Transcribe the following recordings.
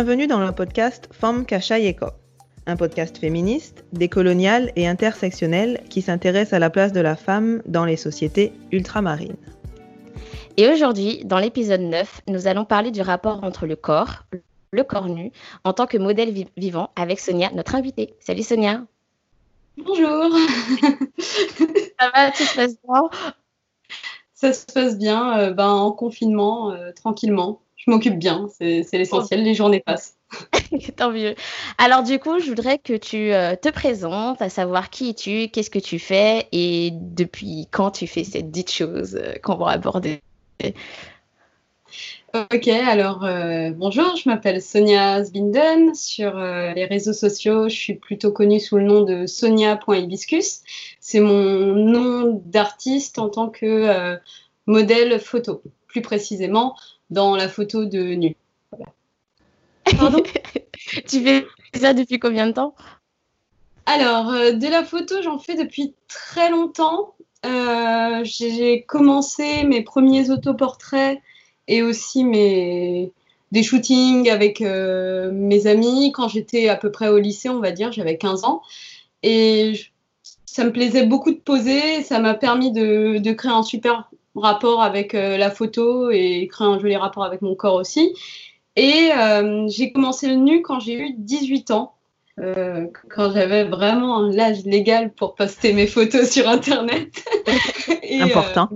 Bienvenue dans le podcast Femme Kachayeko, un podcast féministe, décolonial et intersectionnel qui s'intéresse à la place de la femme dans les sociétés ultramarines. Et aujourd'hui, dans l'épisode 9, nous allons parler du rapport entre le corps, le corps nu, en tant que modèle vivant avec Sonia, notre invitée. Salut Sonia. Bonjour. Ça va, tout se passe bien? Ça se passe bien, euh, ben, en confinement, euh, tranquillement je m'occupe bien, c'est l'essentiel, les journées passent. Tant mieux. Alors du coup, je voudrais que tu euh, te présentes, à savoir qui es-tu, qu'est-ce que tu fais et depuis quand tu fais cette dite chose euh, qu'on va aborder. Ok, alors euh, bonjour, je m'appelle Sonia Sbinden. Sur les réseaux sociaux, je suis plutôt connue sous le nom de sonia.hibiscus. C'est mon nom d'artiste en tant que modèle photo. Plus précisément, dans la photo de nu. Pardon Tu fais ça depuis combien de temps? Alors, euh, de la photo, j'en fais depuis très longtemps. Euh, j'ai commencé mes premiers autoportraits et aussi mes, des shootings avec euh, mes amis quand j'étais à peu près au lycée, on va dire, j'avais 15 ans. Et ça me plaisait beaucoup de poser, ça m'a permis de, de, créer un super rapport avec euh, la photo et créer un joli rapport avec mon corps aussi. Et euh, j'ai commencé le nu quand j'ai eu 18 ans. Euh, quand j'avais vraiment l'âge légal pour poster mes photos sur Internet. important.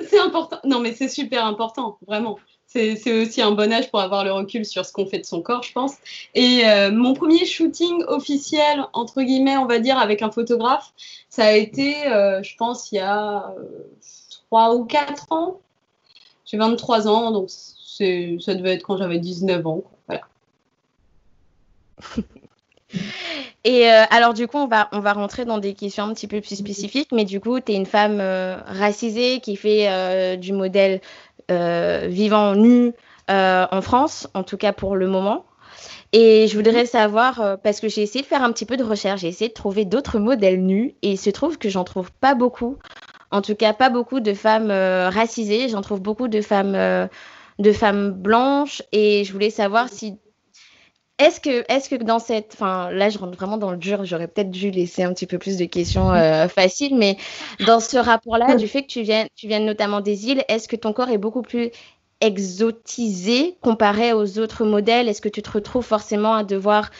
c'est important. Non, mais c'est super important, vraiment. C'est aussi un bon âge pour avoir le recul sur ce qu'on fait de son corps, je pense. Et mon premier shooting officiel, entre guillemets, on va dire, avec un photographe, ça a été, je pense, il y a 3 ou 4 ans. J'ai 23 ans, donc ça devait être quand j'avais 19 ans. Voilà. Et euh, alors, du coup, on va, on va rentrer dans des questions un petit peu plus spécifiques, mais du coup, tu es une femme euh, racisée qui fait euh, du modèle vivant nu en France, en tout cas pour le moment. Et je voudrais savoir, parce que j'ai essayé de faire un petit peu de recherche, j'ai essayé de trouver d'autres modèles nus, et il se trouve que j'en trouve pas beaucoup. En tout cas, pas beaucoup de femmes euh, racisées. J'en trouve beaucoup de femmes, euh, de femmes blanches. Et je voulais savoir si est-ce que, dans cette, enfin là je rentre vraiment dans le dur, j'aurais peut-être dû laisser un petit peu plus de questions euh, faciles, mais dans ce rapport-là, du fait que tu viens, tu viens notamment des îles, est-ce que ton corps est beaucoup plus exotisé comparé aux autres modèles? Est-ce que tu te retrouves forcément à devoir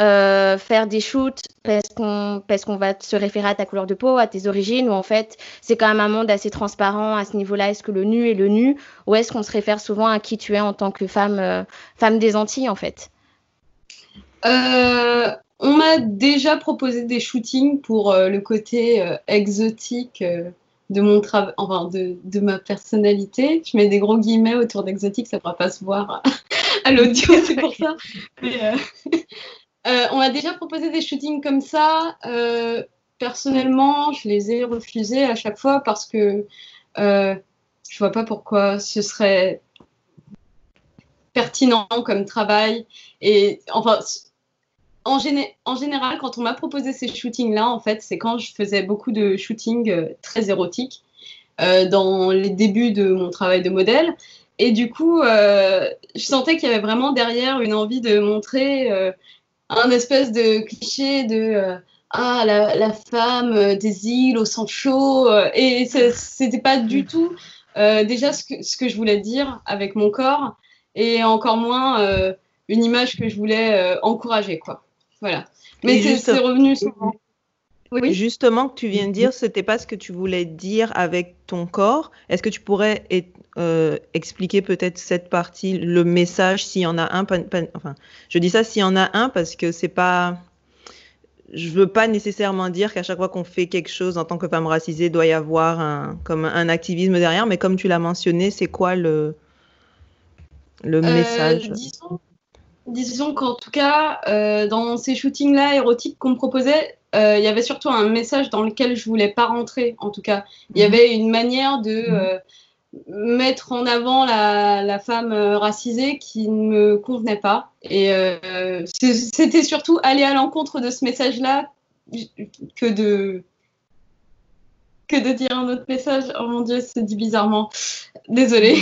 euh, faire des shoots parce qu'on parce qu'on va se référer à ta couleur de peau, à tes origines, ou en fait c'est quand même un monde assez transparent à ce niveau-là. Est-ce que le nu est le nu, ou est-ce qu'on se réfère souvent à qui tu es en tant que femme euh, femme des Antilles en fait? Euh, On m'a déjà proposé des shootings pour le côté exotique de mon travail, enfin de, de, ma personnalité. Je mets des gros guillemets autour d'exotique, ça ne pourra pas se voir à l'audio, c'est pour ça. Euh, on m'a déjà proposé des shootings comme ça. Euh, personnellement, je les ai refusés à chaque fois parce que euh, je vois pas pourquoi ce serait pertinent comme travail. Et enfin, en, en général, quand on m'a proposé ces shootings-là, en fait, c'est quand je faisais beaucoup de shootings très érotiques dans les débuts de mon travail de modèle. Et du coup, je sentais qu'il y avait vraiment derrière une envie de montrer un espèce de cliché de euh, ah la, femme euh, des îles au sang chaud euh, et c'était pas du tout déjà ce que, ce que je voulais dire avec mon corps et encore moins une image que je voulais encourager quoi. Voilà. Mais c'est revenu souvent. Oui. Justement, que tu viens de dire, c'était pas ce que tu voulais dire avec ton corps. Est-ce que tu pourrais euh, expliquer peut-être cette partie, le message, s'il y en a un Enfin, je dis ça s'il y en a un parce que c'est pas. Je veux pas nécessairement dire qu'à chaque fois qu'on fait quelque chose en tant que femme racisée, doit y avoir un, comme un activisme derrière. Mais comme tu l'as mentionné, c'est quoi le le euh, message? disons, qu'en tout cas, euh, dans ces shootings-là érotiques qu'on me proposait, euh, il y avait surtout un message dans lequel je voulais pas rentrer, en tout cas. Il y mhm. avait une manière de mhm. Mettre en avant la, femme euh, racisée qui ne me convenait pas. Et c'était surtout aller à l'encontre de ce message-là que de que de dire un autre message. Oh mon dieu, c'est dit bizarrement. Désolée.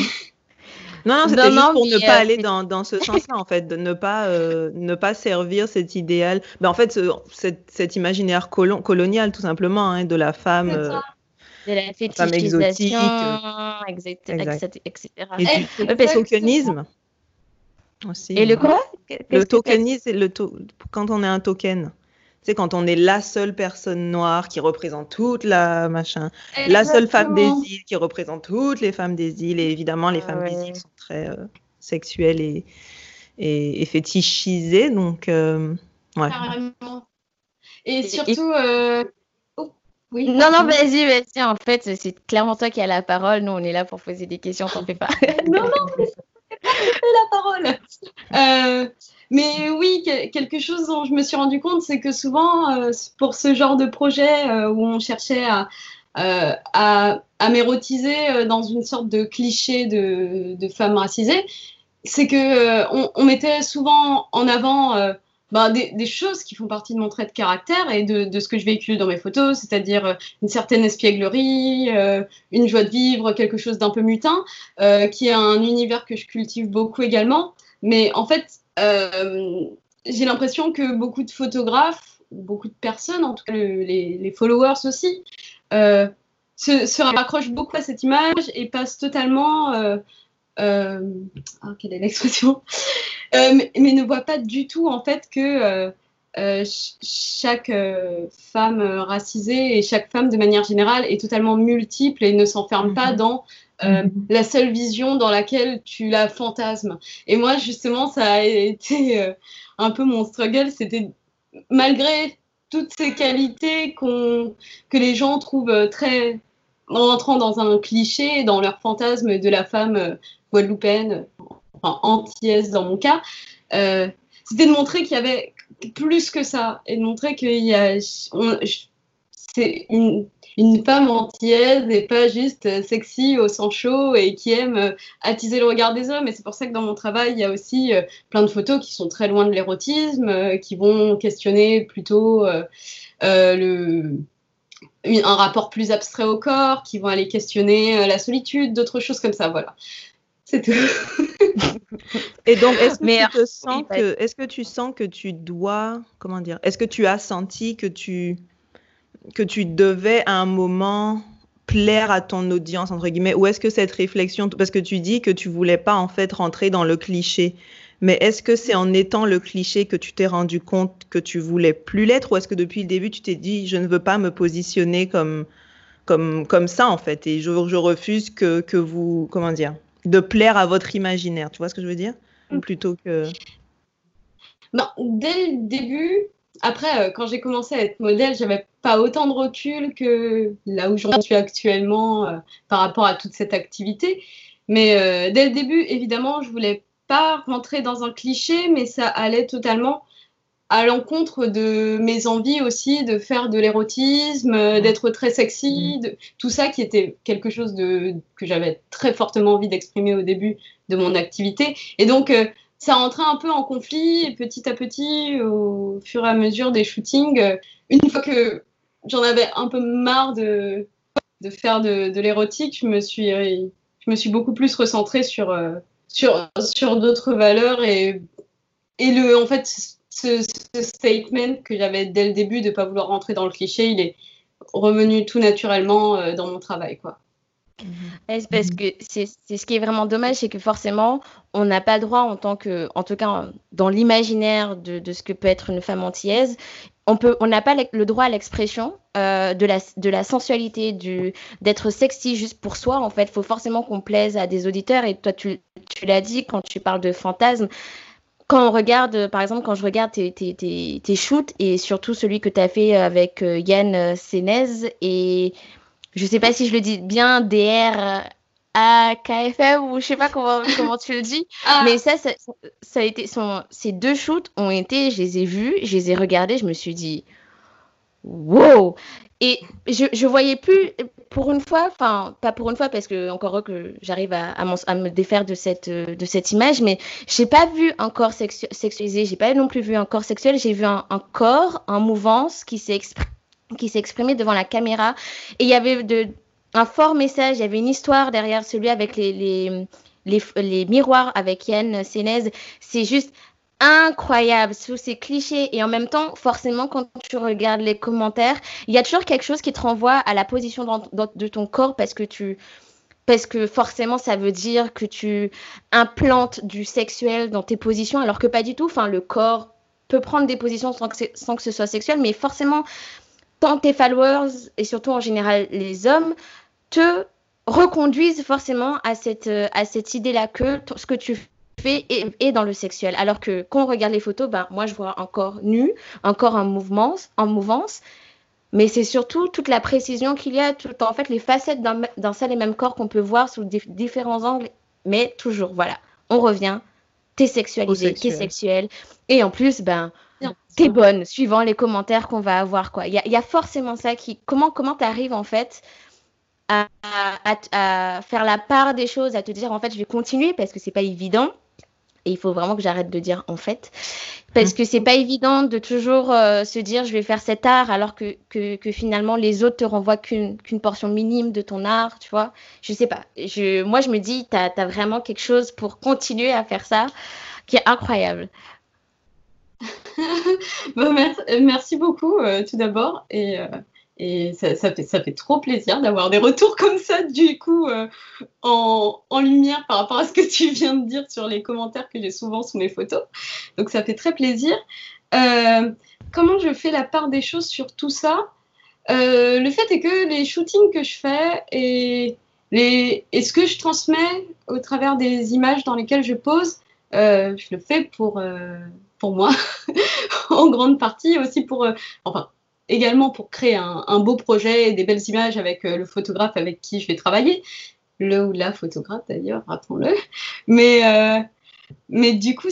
Non, non, c'était juste pour ne pas aller dans, dans ce sens-là, en fait, de ne pas, ne pas servir cet idéal. Ben, en fait, cet, imaginaire colonial, tout simplement, hein, de la femme. De la fétichisation, etc. Et du tokenisme aussi. Et le quoi Le tokenisme, le quand on est un token. C'est quand on est la seule personne noire qui représente toute la machin, la seule femme des îles qui représente toutes les femmes des îles. Et évidemment, les femmes des îles sont très euh, sexuelles et, et, fétichisées. Donc, euh, ouais. Carrément. Et surtout. Euh, oui, non, non, vas-y, vas-y. En fait, c'est clairement toi qui as la parole. Nous, on est là pour poser des questions, t'en fais pas. non, non, mais la parole. Euh, mais oui, quelque chose dont je me suis rendu compte, c'est que souvent, euh, pour ce genre de projet euh, où on cherchait à, à, à m'érotiser dans une sorte de cliché de, de femme racisée, c'est que on, on, mettait souvent en avant bah, des, choses qui font partie de mon trait de caractère et de, ce que je véhicule dans mes photos, c'est-à-dire euh, une certaine espièglerie, euh, une joie de vivre, quelque chose d'un peu mutin, euh, qui est un univers que je cultive beaucoup également. Mais en fait, j'ai l'impression que beaucoup de photographes, beaucoup de personnes, en tout cas les, followers aussi, se raccrochent beaucoup à cette image et passent totalement euh, ah, quelle est l'expression euh, mais, ne voit pas du tout en fait que euh, chaque femme racisée et chaque femme de manière générale est totalement multiple et ne s'enferme pas mhm. dans mhm. la seule vision dans laquelle tu la fantasmes. Et moi, justement, ça a été un peu mon struggle. C'était malgré toutes ces qualités que les gens trouvent très en entrant dans un cliché, dans leur fantasme de la femme guadeloupéenne, enfin antillaise dans mon cas, euh, c'était de montrer qu'il y avait plus que ça et de montrer qu'il y a. C'est une, une, femme antillaise et pas juste sexy au sang chaud et qui aime euh, attiser le regard des hommes. Et c'est pour ça que dans mon travail, il y a aussi euh, plein de photos qui sont très loin de l'érotisme, qui vont questionner plutôt le un rapport plus abstrait au corps, qui vont aller questionner la solitude, d'autres choses comme ça, voilà. C'est tout. Et donc, est-ce que, tu sens que, est-ce que tu sens que tu dois, comment dire, est-ce que tu as senti que tu, que tu devais à un moment plaire à ton audience, entre guillemets, ou est-ce que cette réflexion, parce que tu dis que tu voulais pas en fait rentrer dans le cliché, mais est-ce que c'est en étant le cliché que tu t'es rendu compte que tu voulais plus l'être, ou est-ce que depuis le début tu t'es dit je ne veux pas me positionner comme, comme, comme ça en fait, et je, je refuse que, que vous, comment dire, de plaire à votre imaginaire? Tu vois ce que je veux dire? Mm. Plutôt que. Non, dès le début, après, euh, quand j'ai commencé à être modèle, j'avais pas autant de recul que là où j'en suis actuellement euh, par rapport à toute cette activité. Mais euh, dès le début, évidemment, je voulais pas rentrer dans un cliché, mais ça allait totalement à l'encontre de mes envies aussi de faire de l'érotisme, mmh. d'être très sexy, mmh. de, tout ça qui était quelque chose de, que j'avais très fortement envie d'exprimer au début de mon activité. Et donc, euh, ça rentrait un peu en conflit et petit à petit, au fur et à mesure des shootings, euh, une fois que j'en avais un peu marre de, de faire de, de l'érotique, je me suis, je me suis beaucoup plus recentrée sur, euh, sur, sur d'autres valeurs et, et le, en fait, ce, statement que j'avais dès le début de ne pas vouloir rentrer dans le cliché, il est revenu tout naturellement euh, dans mon travail. quoi. parce que c'est ce qui est vraiment dommage, c'est que forcément, on n'a pas le droit en tant que, en tout cas dans l'imaginaire de, de, ce que peut être une femme antillaise, on peut, on n'a pas le droit à l'expression euh, de, la, de la sensualité, d'être sexy juste pour soi. En fait, il faut forcément qu'on plaise à des auditeurs. Et toi, tu, tu l'as dit quand tu parles de fantasme quand on regarde, par exemple, quand je regarde tes, tes, tes, shoots et surtout celui que tu as fait avec euh, Yann euh, Sénez et je sais pas si je le dis bien, DR AKFM ou je sais pas comment, comment tu le dis, ah. mais ça, ça, a été, son, ces deux shoots ont été, je les ai vus, je les ai regardés, je me suis dit, wow! Et je, je voyais plus, pour une fois, enfin, pas pour une fois, parce que encore heureux que j'arrive à, à, me défaire de cette, de cette image, mais j'ai pas vu un corps sexu sexualisé, j'ai pas non plus vu un corps sexuel, j'ai vu un, corps en mouvance qui s'est exprimé devant la caméra. Et il y avait de, un fort message, il y avait une histoire derrière celui avec les, les les, les miroirs avec Yann Sénez, c'est juste incroyable. Sous ces clichés et en même temps forcément quand tu regardes les commentaires il y a toujours quelque chose qui te renvoie à la position de ton corps parce que tu parce que forcément ça veut dire que tu implantes du sexuel dans tes positions alors que pas du tout. Enfin le corps peut prendre des positions sans que, sans que ce soit sexuel mais forcément tant tes followers et surtout en général les hommes te reconduisent forcément à cette, à cette idée-là que ce que tu fait et, dans le sexuel. Alors que quand on regarde les photos, ben, moi je vois encore nu, encore en mouvement, en mouvance. Mais c'est surtout toute la précision qu'il y a, tout, en fait les facettes d'un seul et même corps qu'on peut voir sous différents angles. Mais toujours, voilà, on revient, t'es sexualisé, t'es sexuel. Et en plus, ben, t'es bonne, suivant les commentaires qu'on va avoir. quoi. Il y, a forcément ça qui... Comment comment t'arrives en fait à, à, faire la part des choses, à te dire en fait je vais continuer parce que c'est pas évident. Et il faut vraiment que j'arrête de dire en fait. Parce que c'est pas évident de toujours euh, se dire je vais faire cet art alors que, que, finalement les autres te renvoient qu'une portion minime de ton art, tu vois. Je sais pas. Je, moi, je me dis, tu as, vraiment quelque chose pour continuer à faire ça qui est incroyable. bon, merci, merci, beaucoup euh, tout d'abord. Et euh, et ça, fait, ça fait trop plaisir d'avoir des retours comme ça, du coup, euh, en, lumière par rapport à ce que tu viens de dire sur les commentaires que j'ai souvent sous mes photos. Donc ça fait très plaisir. Euh, comment je fais la part des choses sur tout ça? Euh, Le fait est que les shootings que je fais et, les, et ce que je transmets au travers des images dans lesquelles je pose, je le fais pour, pour moi, en grande partie aussi pour... enfin, également pour créer un, beau projet et des belles images avec euh, le photographe avec qui je vais travailler. Le ou la photographe d'ailleurs, rappelons-le. Mais, euh, mais du coup,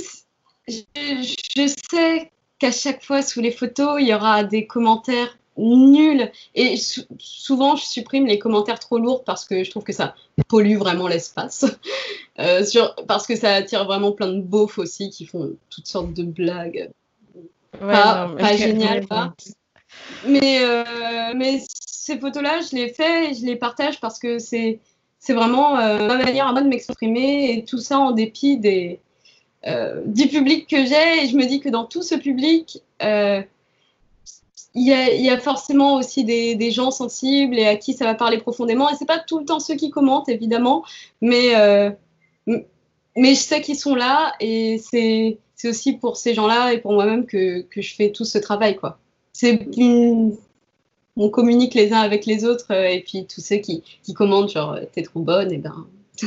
je, sais qu'à chaque fois sous les photos, il y aura des commentaires nuls. Et souvent, je supprime les commentaires trop lourds parce que je trouve que ça pollue vraiment l'espace. Euh, parce que ça attire vraiment plein de beaufs aussi qui font toutes sortes de blagues. pas, pas génial, pas. Mais, euh, mais ces photos-là, je les fais et je les partage parce que c'est, vraiment euh, ma manière à moi de m'exprimer et tout ça en dépit euh, du public que j'ai. Et je me dis que dans tout ce public, il y, a, forcément aussi des, gens sensibles et à qui ça va parler profondément. Et c'est pas tout le temps ceux qui commentent, évidemment, mais, mais je sais qu'ils sont là et c'est, c'est aussi pour ces gens-là et pour moi-même que, que je fais tout ce travail, quoi c'est on communique les uns avec les autres euh, et puis tous ceux qui, qui commentent genre euh, t'es trop bonne et ben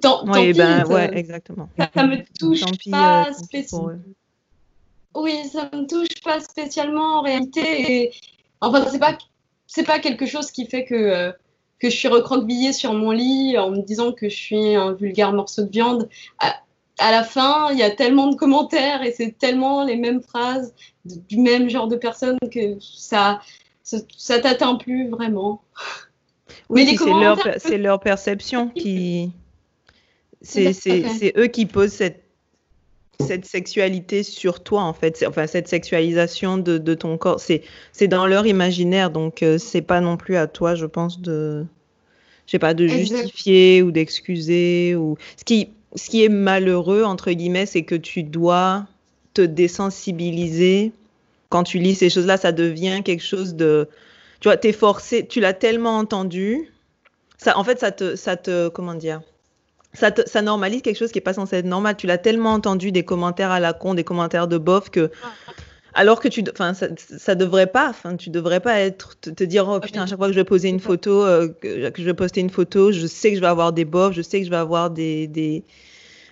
tant, oui, ben, ouais, exactement. Ça, me touche pas euh, spécialement. Oui, ça me touche pas spécialement en réalité. Et... Enfin, c'est pas c'est pas quelque chose qui fait que que je suis recroquevillée sur mon lit en me disant que je suis un vulgaire morceau de viande. À, la fin, il y a tellement de commentaires et c'est tellement les mêmes phrases du même genre de personnes que ça, ça, t'atteint plus vraiment. Oui, c'est leur, perception qui. C'est eux qui posent cette, cette sexualité sur toi, en fait. Enfin, cette sexualisation de, de ton corps. C'est dans leur imaginaire, donc euh, c'est pas non plus à toi, je pense, de. Je sais pas, de justifier ou d'excuser. ou Ce qui, ce qui est malheureux, entre guillemets, c'est que tu dois te désensibiliser. Quand tu lis ces choses-là, ça devient quelque chose de. Tu vois, t'es forcé, tu l'as tellement entendu. Ça, en fait, ça te, ça te, comment dire, ça, te, ça normalise quelque chose qui est pas censé être normal. Tu l'as tellement entendu des commentaires à la con, des commentaires de bof que alors que tu, enfin, ça, ça, devrait pas, enfin, tu devrais pas être, te, dire, oh putain, à chaque fois que je vais poser une photo, euh, que, je vais poster une photo, je sais que je vais avoir des bofs, je sais que je vais avoir des, des,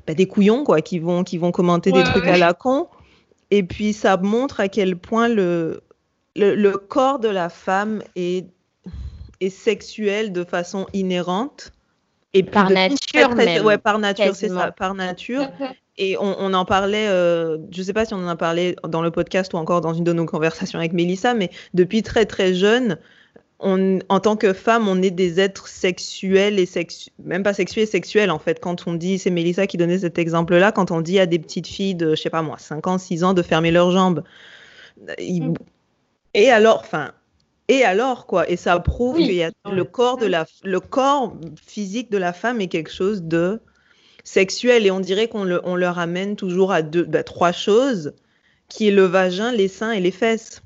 bah, des couillons, quoi, qui vont, qui vont commenter des trucs à la con. Et puis, ça montre à quel point le, le, le corps de la femme est, est sexuel de façon inhérente. Et par nature, même, ouais, par nature, c'est ça, par nature. Et on, en parlait, euh, je ne sais pas si on en a parlé dans le podcast ou encore dans une de nos conversations avec Mélissa, mais depuis très très jeune, on, en tant que femme, on est des êtres sexuels et sexu même pas sexuels, sexuels en fait. Quand on dit, c'est Mélissa qui donnait cet exemple-là, quand on dit à des petites filles de, je sais pas moi, 5 ans, 6 ans de fermer leurs jambes. Mm. Et alors, enfin, et alors quoi Et ça prouve que le corps de la, le corps physique de la femme est quelque chose de sexuel et on dirait qu'on le, on le ramène toujours à deux, bah, trois choses, qui est le vagin, les seins et les fesses.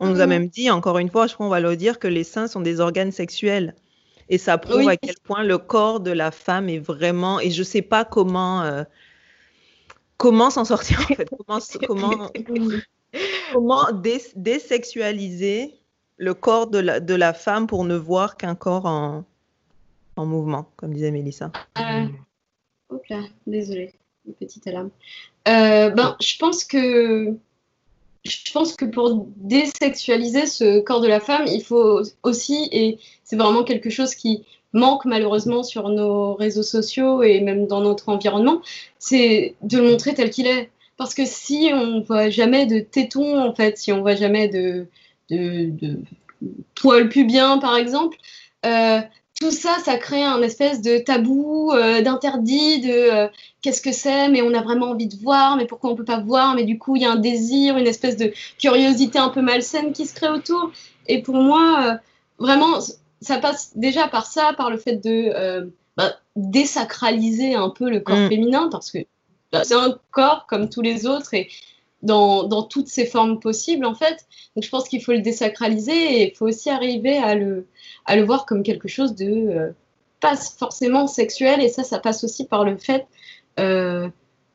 On nous a Mhm. même dit, encore une fois, je crois qu'on va le dire, que les seins sont des organes sexuels. Et ça prouve Oui. à quel point le corps de la femme est vraiment. Et je sais pas comment. euh, comment s'en sortir en fait. Comment, comment, comment dé- désexualiser le corps de la, de la femme pour ne voir qu'un corps en, en mouvement, comme disait Mélissa. Euh, hop là, désolée, une petite alarme. Euh, ben, je pense que je pense que pour désexualiser ce corps de la femme, il faut aussi, et c'est vraiment quelque chose qui manque malheureusement sur nos réseaux sociaux et même dans notre environnement, c'est de le montrer tel qu'il est. Parce que si on voit jamais de tétons, en fait, si on voit jamais de poils pubiens, par exemple, euh, tout ça, ça crée un espèce de tabou, euh, d'interdit, de euh, qu'est-ce que c'est, mais on a vraiment envie de voir, mais pourquoi on peut pas voir, mais du coup il y a un désir, une espèce de curiosité un peu malsaine qui se crée autour. Et pour moi, euh, vraiment, ça passe déjà par ça, par le fait de euh, bah, désacraliser un peu le corps Mm. féminin, parce que bah, c'est un corps comme tous les autres et dans, dans toutes ses formes possibles en fait. Donc je pense qu'il faut le désacraliser et il faut aussi arriver à le, à le voir comme quelque chose de euh, pas forcément sexuel et ça, ça passe aussi par le fait euh,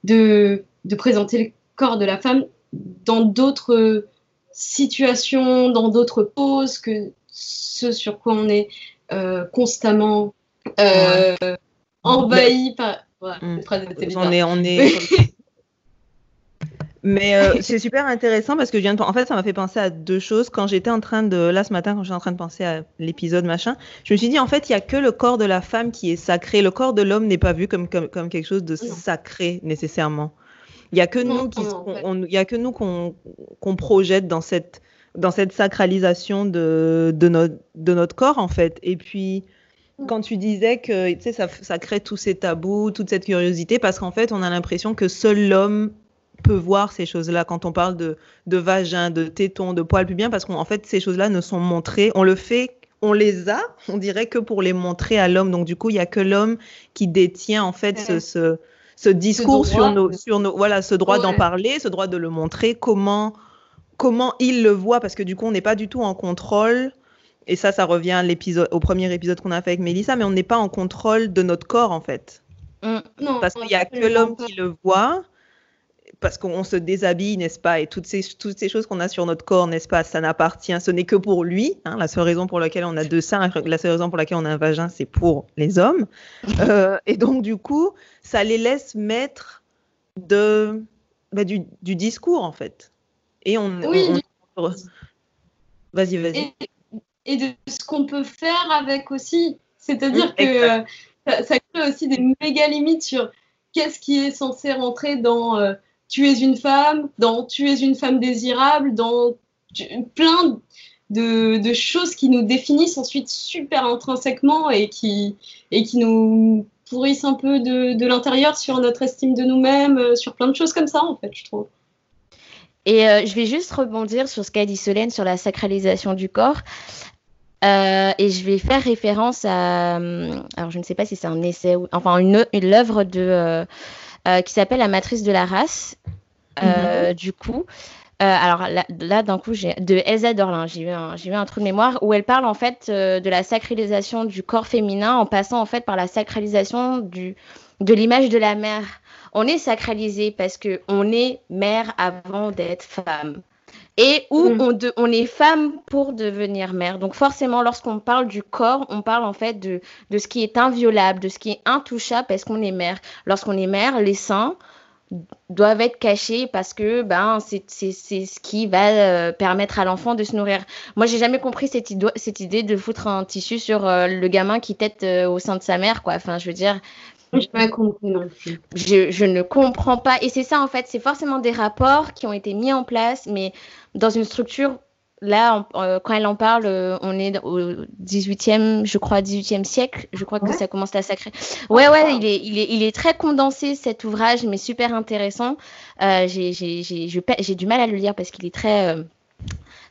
de, de présenter le corps de la femme dans d'autres situations, dans d'autres poses que ce sur quoi on est euh, constamment envahi par. Voilà, Mm. était On est, on est. Mais euh, c'est super intéressant parce que je viens de... En fait, ça m'a fait penser à deux choses. Quand j'étais en train de... Là, ce matin, quand j'étais en train de penser à l'épisode machin, je me suis dit, en fait, il n'y a que le corps de la femme qui est sacré. Le corps de l'homme n'est pas vu comme, comme, comme quelque chose de sacré, nécessairement. Il n'y a que nous qui... Il y a que nous qu'on qu'on projette dans cette, dans cette sacralisation de, de, notre, de notre corps, en fait. Et puis... Quand tu disais que tu sais, ça, ça crée tous ces tabous, toute cette curiosité, parce qu'en fait, on a l'impression que seul l'homme peut voir ces choses-là quand on parle de, de vagin, de téton, de poils pubiens, parce qu'en fait, ces choses-là ne sont montrées. On le fait, on les a, on dirait que pour les montrer à l'homme. Donc, du coup, il n'y a que l'homme qui détient en fait ce, Ouais. ce, ce discours sur nos, sur nos, voilà, ce droit d'en parler, ce droit de le montrer, comment, comment il le voit, parce que du coup, on n'est pas du tout en contrôle. Et ça, ça revient l'épisode, au premier épisode qu'on a fait avec Mélissa, mais on n'est pas en contrôle de notre corps, en fait. Mm. Non, Parce qu'il n'y a que l'homme qui le voit, parce qu'on se déshabille, n'est-ce pas? Et toutes ces, toutes ces choses qu'on a sur notre corps, n'est-ce pas? Ça n'appartient, ce n'est que pour lui. hein. la seule raison pour laquelle on a deux seins, la seule raison pour laquelle on a un vagin, c'est pour les hommes. Euh, et donc, du coup, ça les laisse mettre de, bah, du, du discours, en fait. Et on. Oui, on- on- Vas-y, vas-y. et, et de ce qu'on peut faire avec aussi. C'est-à-dire que euh, ça, ça crée aussi des méga limites sur qu'est-ce qui est censé rentrer dans euh, tu es une femme, dans tu es une femme désirable, dans plein de, choses qui nous définissent ensuite super intrinsèquement et qui, et qui nous pourrissent un peu de, de l'intérieur sur notre estime de nous-mêmes, euh, sur plein de choses comme ça en fait, je trouve. Et euh, je vais juste rebondir sur ce qu'a dit Solène sur la sacralisation du corps. Euh, et je vais faire référence à. Alors, je ne sais pas si c'est un essai ou. Enfin, une, une œuvre de, euh, qui s'appelle La matrice de la race. Euh, Du coup. euh, alors là, là, d'un coup, j'ai de Elsa Dorlin, j'ai eu, un- eu un trou de mémoire où elle parle en fait de la sacralisation du corps féminin en passant en fait par la sacralisation du, de l'image de la mère. On est sacralisé parce que on est mère avant d'être femme. Et où Mm. on, de- on est femme pour devenir mère. Donc forcément, lorsqu'on parle du corps, on parle en fait de, de ce qui est inviolable, de ce qui est intouchable parce qu'on est mère. Lorsqu'on est mère, les seins doivent être cachés parce que ben c'est ce qui va euh, permettre à l'enfant de se nourrir. Moi, j'ai jamais compris cette, idée de foutre un tissu sur euh, le gamin qui tète euh, au sein de sa mère, quoi. Enfin, je veux dire, Je pas compris non plus. je, je ne comprends pas. Et c'est ça, en fait, c'est forcément des rapports qui ont été mis en place, mais dans une structure, là, euh, quand elle en parle, euh, on est au 18e, je crois, 18e siècle. Je crois que ça commence à sacrer. Ouais, ouais, il est, il, est, il est très condensé, cet ouvrage, mais super intéressant. Euh, j'ai du mal à le lire parce qu'il est très...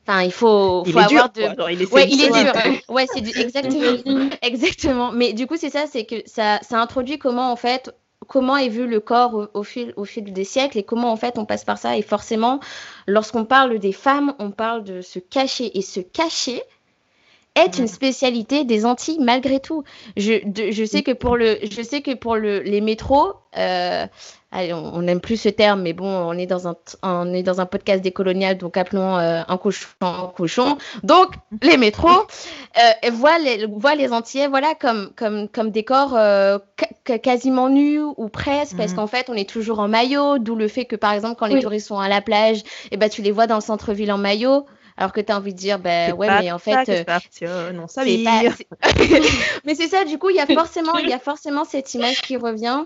Enfin, il faut, Il faut est dur, avoir de... il est Ouais, il est séduisant. dur. Ouais, c'est du... exactement. Exactement. Mais du coup, c'est ça, c'est que ça, ça introduit comment, en fait, comment est vu le corps au, fil, au fil des siècles et comment en fait on passe par ça. Et forcément, lorsqu'on parle des femmes, on parle de se cacher. Et se cacher est une spécialité des Antilles malgré tout. Je, je sais que pour, le, je sais que pour le, les métros, euh, on n'aime plus ce terme, mais bon, on est dans un, on est dans un podcast décolonial, donc appelons euh, un cochon un cochon. Donc, les métros euh, voient, les, voient les Antillais voilà, comme, comme, comme des corps euh, quasiment nus ou presque, parce mhm. qu'en fait, on est toujours en maillot, d'où le fait que, par exemple, quand les touristes sont à la plage, eh ben, tu les vois dans le centre-ville en maillot alors que tu as envie de dire ben ouais mais en fait euh, non ça mais c'est ça du coup il y a forcément il y a forcément cette image qui revient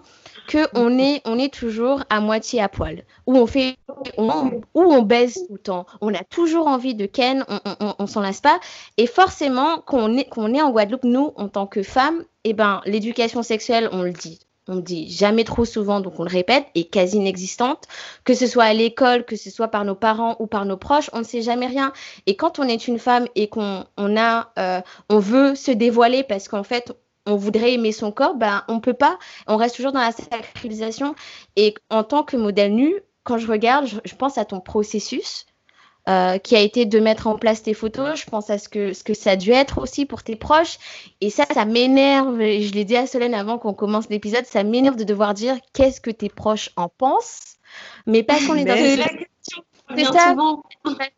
que on est, on est toujours à moitié à poil, où on fait, où on baise tout le temps. On a toujours envie de ken, on, on, s'en lasse pas. Et forcément, qu'on est, est en Guadeloupe, nous, en tant que femmes, eh ben, l'éducation sexuelle, on le dit. On le dit jamais trop souvent, donc on le répète, est quasi inexistante. Que ce soit à l'école, que ce soit par nos parents ou par nos proches, on ne sait jamais rien. Et quand on est une femme et qu'on on a, euh, on veut se dévoiler parce qu'en fait, on voudrait aimer son corps, ben on peut pas. On reste toujours dans la sacralisation. Et en tant que modèle nu, quand je regarde, je, pense à ton processus. Euh, qui a été de mettre en place tes photos. Je pense à ce que, ce que ça a dû être aussi pour tes proches. Et ça, ça m'énerve. Je l'ai dit à Solène avant qu'on commence l'épisode. Ça m'énerve de devoir dire qu'est-ce que tes proches en pensent. Mais parce qu'on est dans une... C'est ça.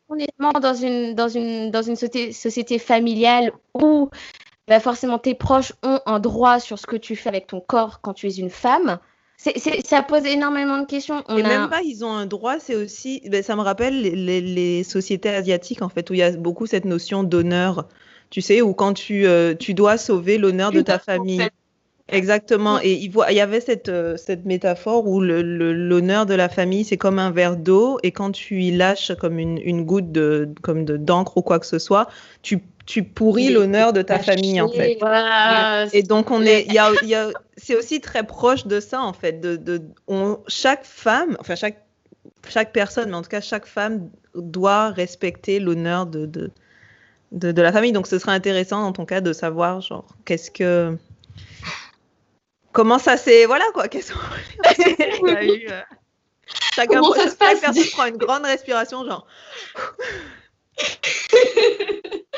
On est dans une, dans une, dans une société familiale où bah, forcément tes proches ont un droit sur ce que tu fais avec ton corps quand tu es une femme. Ça pose énormément de questions. On et même pas, ils ont un droit, c'est aussi, ben, ça me rappelle les, sociétés asiatiques en fait, où il y a beaucoup cette notion d'honneur, tu sais, où quand tu, euh, tu dois sauver l'honneur de ta famille. Exactement. Et il, il y avait cette, euh, cette métaphore où l'honneur de la famille, c'est comme un verre d'eau, et quand tu y lâches comme une, une goutte de, comme d'encre ou quoi que ce soit, tu tu pourris l'honneur de ta famille en fait. et donc on est, il y a, y a, c'est aussi très proche de ça en fait. De, de on, chaque femme, enfin chaque chaque personne, mais en tout cas chaque femme doit respecter l'honneur de, de, de, la famille. Donc ce serait intéressant dans ton cas de savoir genre qu'est-ce que comment ça s'est voilà quoi qu'est-ce qu'on a eu. Euh, chacun, Comment ça se passe? personne prend une grande respiration genre.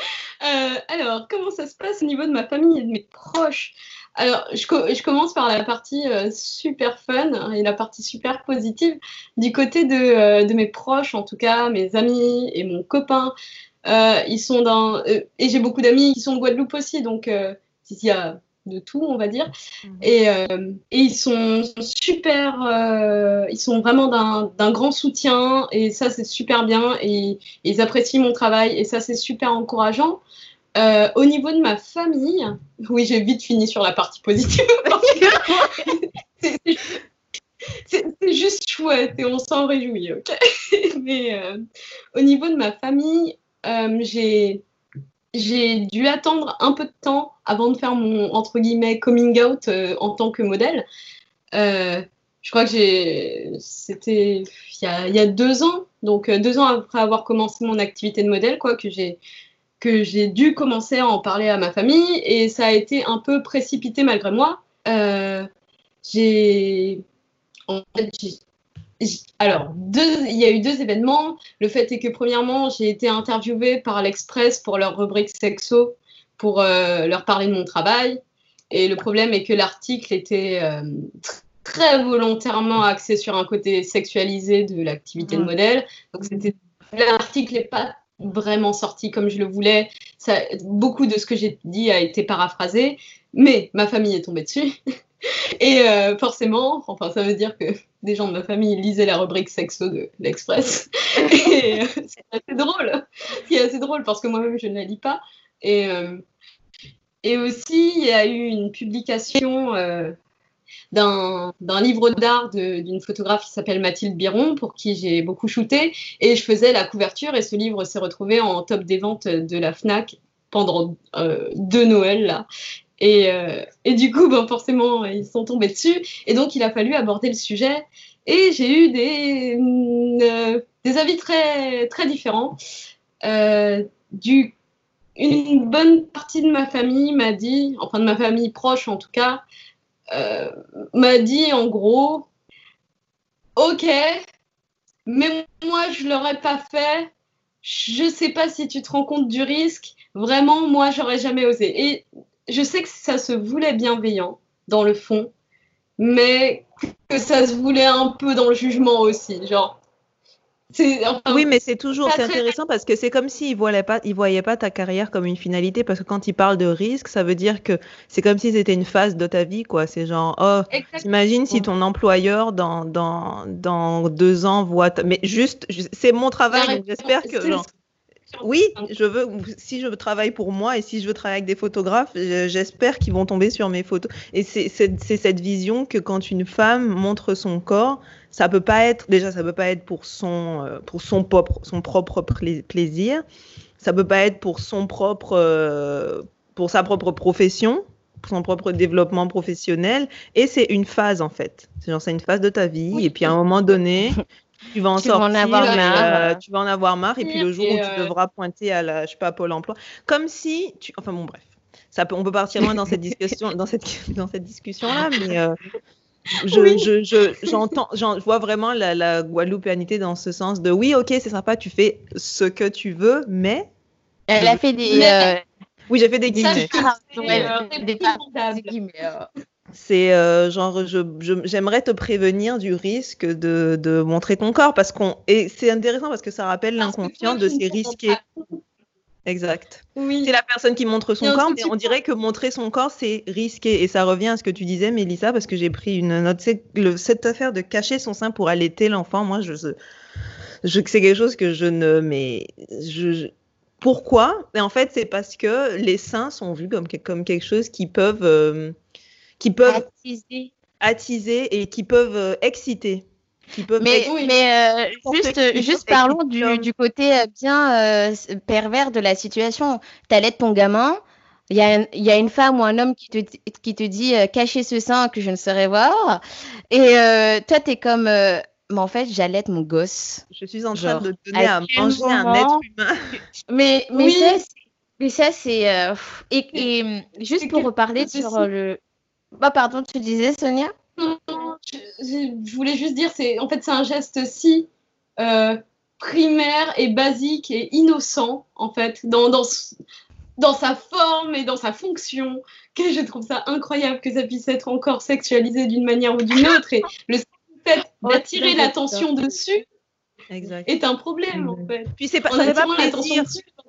Euh, alors, comment ça se passe au niveau de ma famille et de mes proches? Alors, je, commence par la partie euh, super fun et la partie super positive. Du côté euh, de, mes proches, en tout cas, mes amis et mon copain, ils sont dans. et j'ai beaucoup d'amis qui sont de Guadeloupe aussi, donc il y a de tout, on va dire. Mhm. Et, ils sont super, ils sont vraiment d'un grand soutien et ça c'est super bien et, ils apprécient mon travail et ça c'est super encourageant. Euh, au niveau de ma famille, oui, j'ai vite fini sur la partie positive. c'est juste chouette et on s'en réjouit, ok Mais euh, au niveau de ma famille, euh, j'ai dû attendre un peu de temps avant de faire mon entre guillemets coming out en tant que modèle. je crois que c'était il, y a deux ans, donc deux ans après avoir commencé mon activité de modèle, quoi, que j'ai que j'ai dû commencer à en parler à ma famille et ça a été un peu précipité malgré moi. Euh, j'ai. Alors, il y a eu deux événements. Le fait est que, premièrement, j'ai été interviewée par l'Express pour leur rubrique sexo pour euh, leur parler de mon travail. Et le problème est que l'article était euh, très volontairement axé sur un côté sexualisé de l'activité de mmh. modèle. Donc, l'article n'est pas vraiment sorti comme je le voulais. Ça, beaucoup de ce que j'ai dit a été paraphrasé, mais ma famille est tombée dessus. Et euh, forcément, enfin, ça veut dire que des gens de ma famille lisaient la rubrique sexo de l'Express. Et euh, c'est assez drôle. C'est assez drôle parce que moi-même, je ne la lis pas. Et, euh, et aussi, il y a eu une publication d'un livre d'art d'une photographe qui s'appelle Mathilde Biron, pour qui j'ai beaucoup shooté. Et je faisais la couverture, et ce livre s'est retrouvé en top des ventes de la FNAC pendant euh, deux Noëls. Là. Et, euh, et, du coup, ben, forcément, ils sont tombés dessus. Et donc, il a fallu aborder le sujet. Et j'ai eu des, euh, des avis très, très différents. du, une bonne partie de ma famille m'a dit, enfin de ma famille proche en tout cas, euh, m'a dit en gros, ok, mais moi je l'aurais pas fait. Je sais pas si tu te rends compte du risque. Vraiment, moi j'aurais jamais osé. Et je sais que ça se voulait bienveillant dans le fond, mais que ça se voulait un peu dans le jugement aussi. Genre, oui, mais c'est toujours intéressant parce que c'est comme s'ils ne voyaient, pas, voyaient pas ta carrière comme une finalité parce que quand ils parlent de risque, ça veut dire que c'est comme si c'était une phase de ta vie. quoi. C'est genre, oh, imagine si ton employeur dans, dans, dans deux ans voit. Mais juste, c'est mon travail, j'espère que. Oui, je veux, si je travaille pour moi et si je veux travailler avec des photographes, j'espère qu'ils vont tomber sur mes photos. Et c'est cette vision que quand une femme montre son corps, ça peut pas être déjà ça peut pas être pour son euh, pour son propre son propre plaisir. Ça peut pas être pour son propre euh, pour sa propre profession pour son propre développement professionnel. Et c'est une phase en fait. C'est une phase de ta vie. Et puis à un moment donné tu vas en sortir, vas en avoir euh, marre. tu vas en avoir marre et puis le jour où tu devras pointer à la je sais pas Pôle Emploi comme si tu enfin bon bref ça peut, on peut partir loin dans cette discussion dans cette dans cette discussion là mais je, je, j'entends, je vois vraiment la, la Guadeloupéanité dans ce sens de oui, ok, c'est sympa, tu fais ce que tu veux, mais. Elle a fait des. Euh, oui, j'ai fait des guillemets. C'est euh, genre, j'aimerais te prévenir du risque de, de, montrer ton corps parce qu'on et c'est intéressant parce que ça rappelle l'inconscient de ces risqués. Exact. Oui. C'est la personne qui montre son corps, mais on dirait que montrer son corps, c'est risqué. Et ça revient à ce que tu disais, Mélissa, parce que j'ai pris une note. cette affaire de cacher son sein pour allaiter l'enfant, moi, je, je, c'est quelque chose que je ne. Mais je, pourquoi? Et en fait, c'est parce que les seins sont vus comme, comme quelque chose qui peuvent, euh, qui peuvent attiser. attiser et qui peuvent euh, exciter mais, mais euh, juste, juste parlons du, du, côté euh, bien euh, pervers de la situation. Tu allaites ton gamin, il y, a, y a une femme ou un homme qui te, qui te dit cachez ce sein que je ne saurais voir. Et toi, tu es comme mais en fait, j'allaite mon gosse. Je suis en train de donner à, manger un être humain. Mais, mais ça, mais ça, c'est. et, et, juste pour reparler sur le. Bah, pardon, tu disais, Sonia? Je, voulais juste dire, c'est en fait c'est un geste si euh, primaire et basique et innocent en fait dans, dans, dans sa forme et dans sa fonction que je trouve ça incroyable que ça puisse être encore sexualisé d'une manière ou d'une autre et le fait d'attirer l'attention dessus est un problème en fait. Puis c'est pas, ça fait pas plaisir.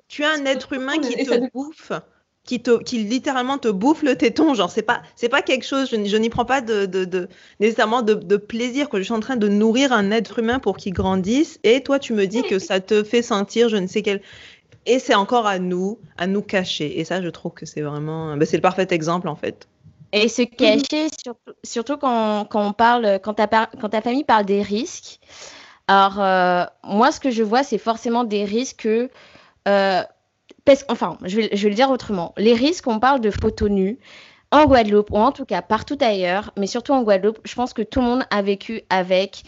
Tu as un être humain qui te bouffe qui, te, qui littéralement te bouffe le téton. Genre, c'est pas, c'est pas quelque chose, je, je n'y prends pas de, de, nécessairement de, plaisir, que je suis en train de nourrir un être humain pour qu'il grandisse. Et toi, tu me dis que ça te fait sentir je ne sais quel. Et c'est encore à nous, à nous cacher. Et ça, je trouve que c'est vraiment. Ben, c'est le parfait exemple, en fait. Et se cacher, surtout, quand, quand, on parle, quand ta, quand ta famille parle des risques. Alors, euh, moi, ce que je vois, c'est forcément des risques que. Euh, enfin, je vais, le dire autrement. Les risques, on parle de photos nues en Guadeloupe, ou en tout cas partout ailleurs, mais surtout en Guadeloupe, je pense que tout le monde a vécu avec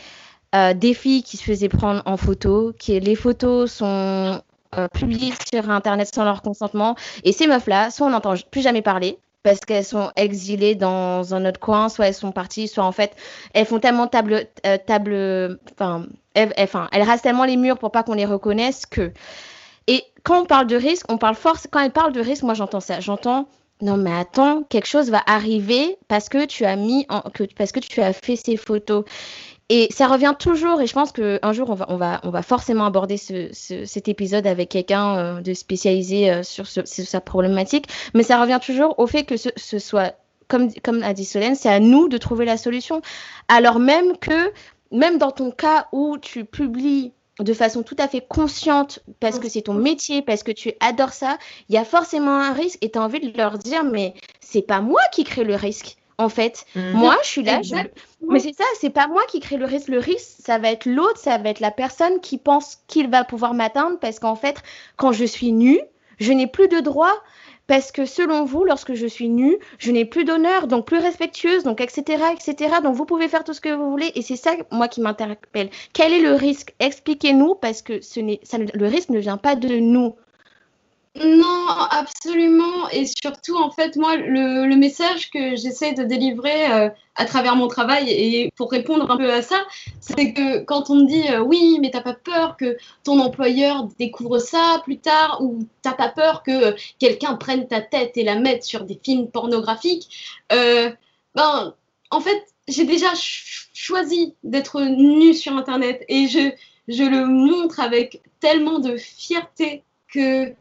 euh, des filles qui se faisaient prendre en photo, que les photos sont euh, publiées sur Internet sans leur consentement. Et ces meufs-là, soit on n'entend plus jamais parler, parce qu'elles sont exilées dans un autre coin, soit elles sont parties, soit en fait, elles font tellement table, euh, table, enfin, elles, elles restent tellement les murs pour pas qu'on les reconnaisse que quand on parle de risque, on parle force. Quand elle parle de risque, moi j'entends ça. J'entends non mais attends, quelque chose va arriver parce que tu as mis parce que tu as fait ces photos. Et ça revient toujours, et je pense qu'un jour, on va, on, va, on va forcément aborder ce, cet épisode avec quelqu'un euh, de spécialisé euh, sur, ce, sa problématique, mais ça revient toujours au fait que ce, ce soit, comme, comme a dit Solène, c'est à nous de trouver la solution. Alors même que, même dans ton cas où tu publies de façon tout à fait consciente parce que c'est ton métier, parce que tu adores ça, il y a forcément un risque et tu as envie de leur dire mais c'est pas moi qui crée le risque en fait. Mhm. Moi, je suis là, mais c'est ça, c'est pas moi qui crée le risque. Le risque, ça va être l'autre, ça va être la personne qui pense qu'il va pouvoir m'atteindre parce qu'en fait, quand je suis nue, je n'ai plus de droit parce que selon vous, lorsque je suis nue, je n'ai plus d'honneur, donc plus respectueuse, donc etc., etc. Donc vous pouvez faire tout ce que vous voulez, et c'est ça moi qui m'interpelle. Quel est le risque? Expliquez-nous, parce que ce n'est, le risque ne vient pas de nous. Non, absolument. Et surtout, en fait, moi, le, message que j'essaie de délivrer euh, à travers mon travail et pour répondre un peu à ça, c'est que quand on me dit euh, oui, mais t'as pas peur que ton employeur découvre ça plus tard ou t'as pas peur que quelqu'un prenne ta tête et la mette sur des films pornographiques, euh, ben, en fait, j'ai déjà choisi d'être nue sur Internet et je, je le montre avec tellement de fierté que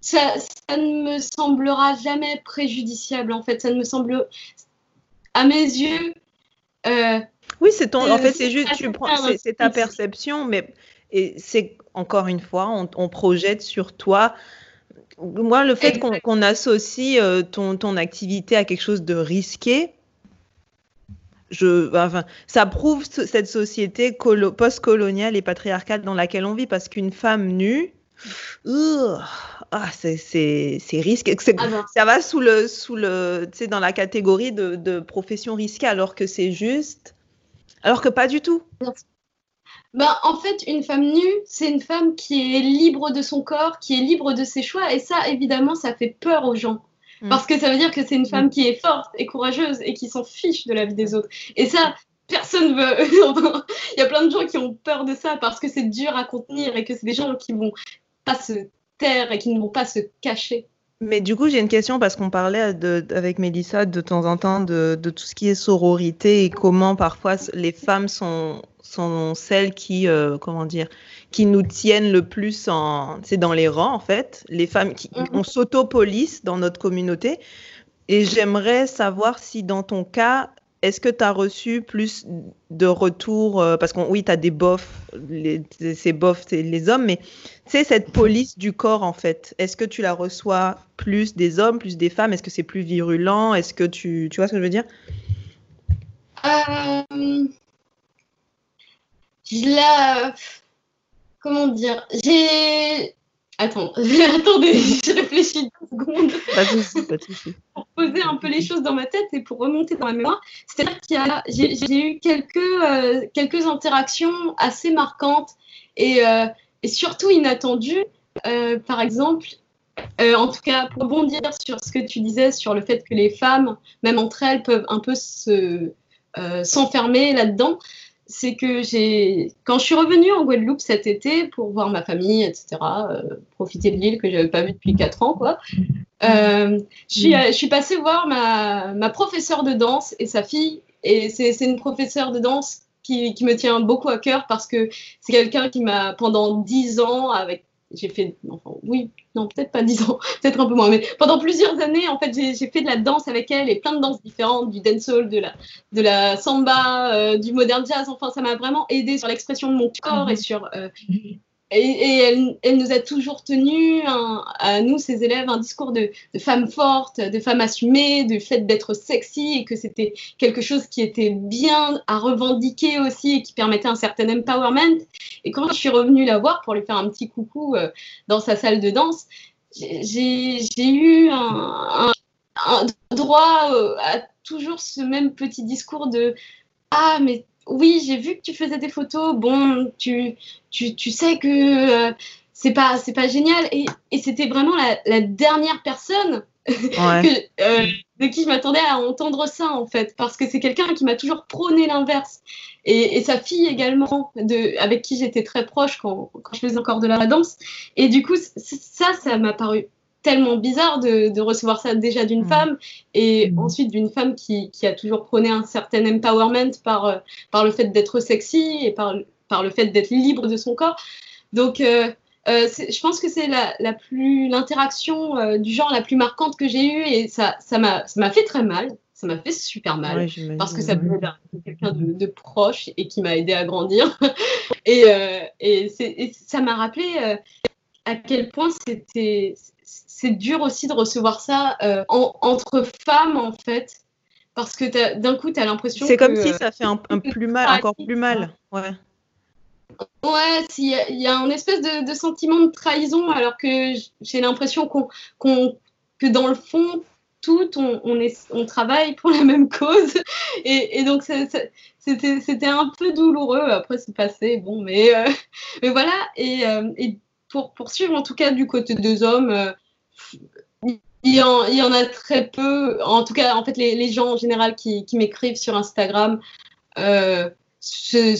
ça, ne me semblera jamais préjudiciable en fait. Ça ne me semble, à mes yeux. Euh, oui, c'est ton. En fait, c'est juste, tu prends, c'est ta perception, mais et c'est encore une fois, on, projette sur toi. Moi, le fait qu'on associe euh, ton, ton activité à quelque chose de risqué, je, enfin, ça prouve cette société post-coloniale et patriarcale dans laquelle on vit, parce qu'une femme nue, ah, c'est risqué. Ah ben. Ça va sous le, sous le, dans la catégorie de, de profession risquée, alors que c'est juste, alors que pas du tout. Ben, en fait, une femme nue, c'est une femme qui est libre de son corps, qui est libre de ses choix, et ça, évidemment, ça fait peur aux gens. Mm. Parce que ça veut dire que c'est une femme mm. qui est forte et courageuse et qui s'en fiche de la vie des autres. Et ça, personne veut. Il y a plein de gens qui ont peur de ça parce que c'est dur à contenir et que c'est des gens qui vont pas se taire et qui ne vont pas se cacher. Mais du coup, j'ai une question parce qu'on parlait de, avec Mélissa de temps en temps de, de, tout ce qui est sororité et comment parfois les femmes sont, sont celles qui, euh, comment dire, qui nous tiennent le plus en, c'est dans les rangs en fait. Les femmes qui, mhm. on s'autopolice dans notre communauté. Et j'aimerais savoir si dans ton cas, est-ce que tu as reçu plus de retours euh, Parce que oui, tu as des bofs, ces bofs, c'est les hommes, mais c'est cette police du corps en fait. Est-ce que tu la reçois plus des hommes, plus des femmes? Est-ce que c'est plus virulent? Est-ce que tu, tu vois ce que je veux dire? Euh, Je la. Comment dire J'ai Attends, attendez, je réfléchis deux secondes. Pas de souci, pas de souci. pour poser un peu les choses dans ma tête et pour remonter dans ma mémoire. C'est-à-dire qu'il y a, j'ai, eu quelques, euh, quelques interactions assez marquantes et, euh, et surtout inattendues. Euh, par exemple, en tout cas, pour rebondir sur ce que tu disais sur le fait que les femmes, même entre elles, peuvent un peu se, s'enfermer là-dedans c'est que j'ai, quand je suis revenue en Guadeloupe cet été pour voir ma famille, etc., euh, profiter de l'île que j'avais pas vue depuis 4 ans, quoi, euh, je, suis, je suis passée voir ma, ma professeure de danse et sa fille. Et c'est une professeure de danse qui, qui, me tient beaucoup à cœur parce que c'est quelqu'un qui m'a, pendant 10 ans, avec j'ai fait, enfin, oui, non, peut-être pas 10 ans, peut-être un peu moins, mais pendant plusieurs années, en fait, j'ai fait de la danse avec elle et plein de danses différentes, du dancehall, de la, de la samba, euh, du modern jazz. Enfin, ça m'a vraiment aidé sur l'expression de mon corps et sur euh, et, elle, nous a toujours tenu, à nous, ses élèves, un discours de, de femme forte, de femme assumée, du fait d'être sexy et que c'était quelque chose qui était bien à revendiquer aussi et qui permettait un certain empowerment. Et quand je suis revenue la voir pour lui faire un petit coucou euh, dans sa salle de danse, j'ai eu un, un droit euh, à toujours ce même petit discours de Ah, mais oui, j'ai vu que tu faisais des photos. Bon, tu, tu, tu sais que euh, c'est pas, c'est pas génial. Et, et c'était vraiment la, la, dernière personne que, euh, de qui je m'attendais à entendre ça, en fait. Parce que c'est quelqu'un qui m'a toujours prôné l'inverse. Et, et, sa fille également, de, avec qui j'étais très proche quand, quand, je faisais encore de la danse. Et du coup, ça, ça m'a paru tellement bizarre de, recevoir ça déjà d'une mm. femme et mm. ensuite d'une femme qui, a toujours prôné un certain empowerment par, euh, par le fait d'être sexy et par, par le fait d'être libre de son corps. Donc, euh, euh, je pense que c'est la, la, plus l'interaction du genre la plus marquante que j'ai eue et ça ça m'a fait très mal ça m'a fait super mal parce que ça venait d'un quelqu'un de, proche et qui m'a aidé à grandir et, et, et ça m'a rappelé à quel point c'était c'est dur aussi de recevoir ça euh, entre femmes, en fait. Parce que d'un coup, tu as l'impression C'est comme si ça fait un, plus mal, encore plus mal. Ouais. Ouais, il y, a un espèce de, sentiment de trahison, alors que j'ai l'impression qu'on, que dans le fond, tout, on, on, est, on travaille pour la même cause. Et, donc, c'était un peu douloureux. Après, c'est passé. Bon, mais, euh, mais voilà. Et, euh, et pour poursuivre. En tout cas, du côté des hommes, il, y en, il, y en, a très peu. En tout cas, en fait, les, les gens en général qui, qui m'écrivent sur Instagram, euh, c'est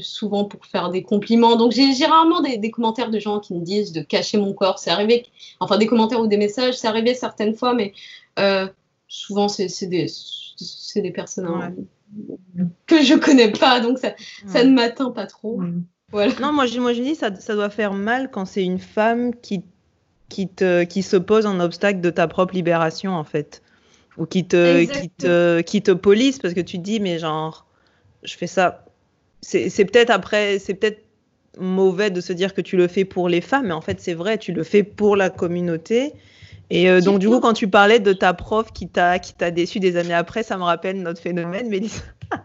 souvent pour faire des compliments. Donc, j'ai rarement des, des, commentaires de gens qui me disent de cacher mon corps. C'est arrivé, enfin, des commentaires ou des messages, c'est arrivé certaines fois, mais euh, souvent, c'est des, des personnes hein, ouais. que je connais pas, donc ça, ouais. ça ne m'atteint pas trop. Voilà. Non, moi je, moi je dis ça, ça doit faire mal quand c'est une femme qui, qui, te, qui se pose un obstacle de ta propre libération en fait. Ou qui te, qui te, qui te police parce que tu te dis, mais genre, je fais ça. C'est peut-être après, c'est peut-être mauvais de se dire que tu le fais pour les femmes, mais en fait c'est vrai, tu le fais pour la communauté. Et euh, donc du coup, quand tu parlais de ta prof qui t'a qui t'a déçu des années après, ça me rappelle notre phénomène, Mélissa.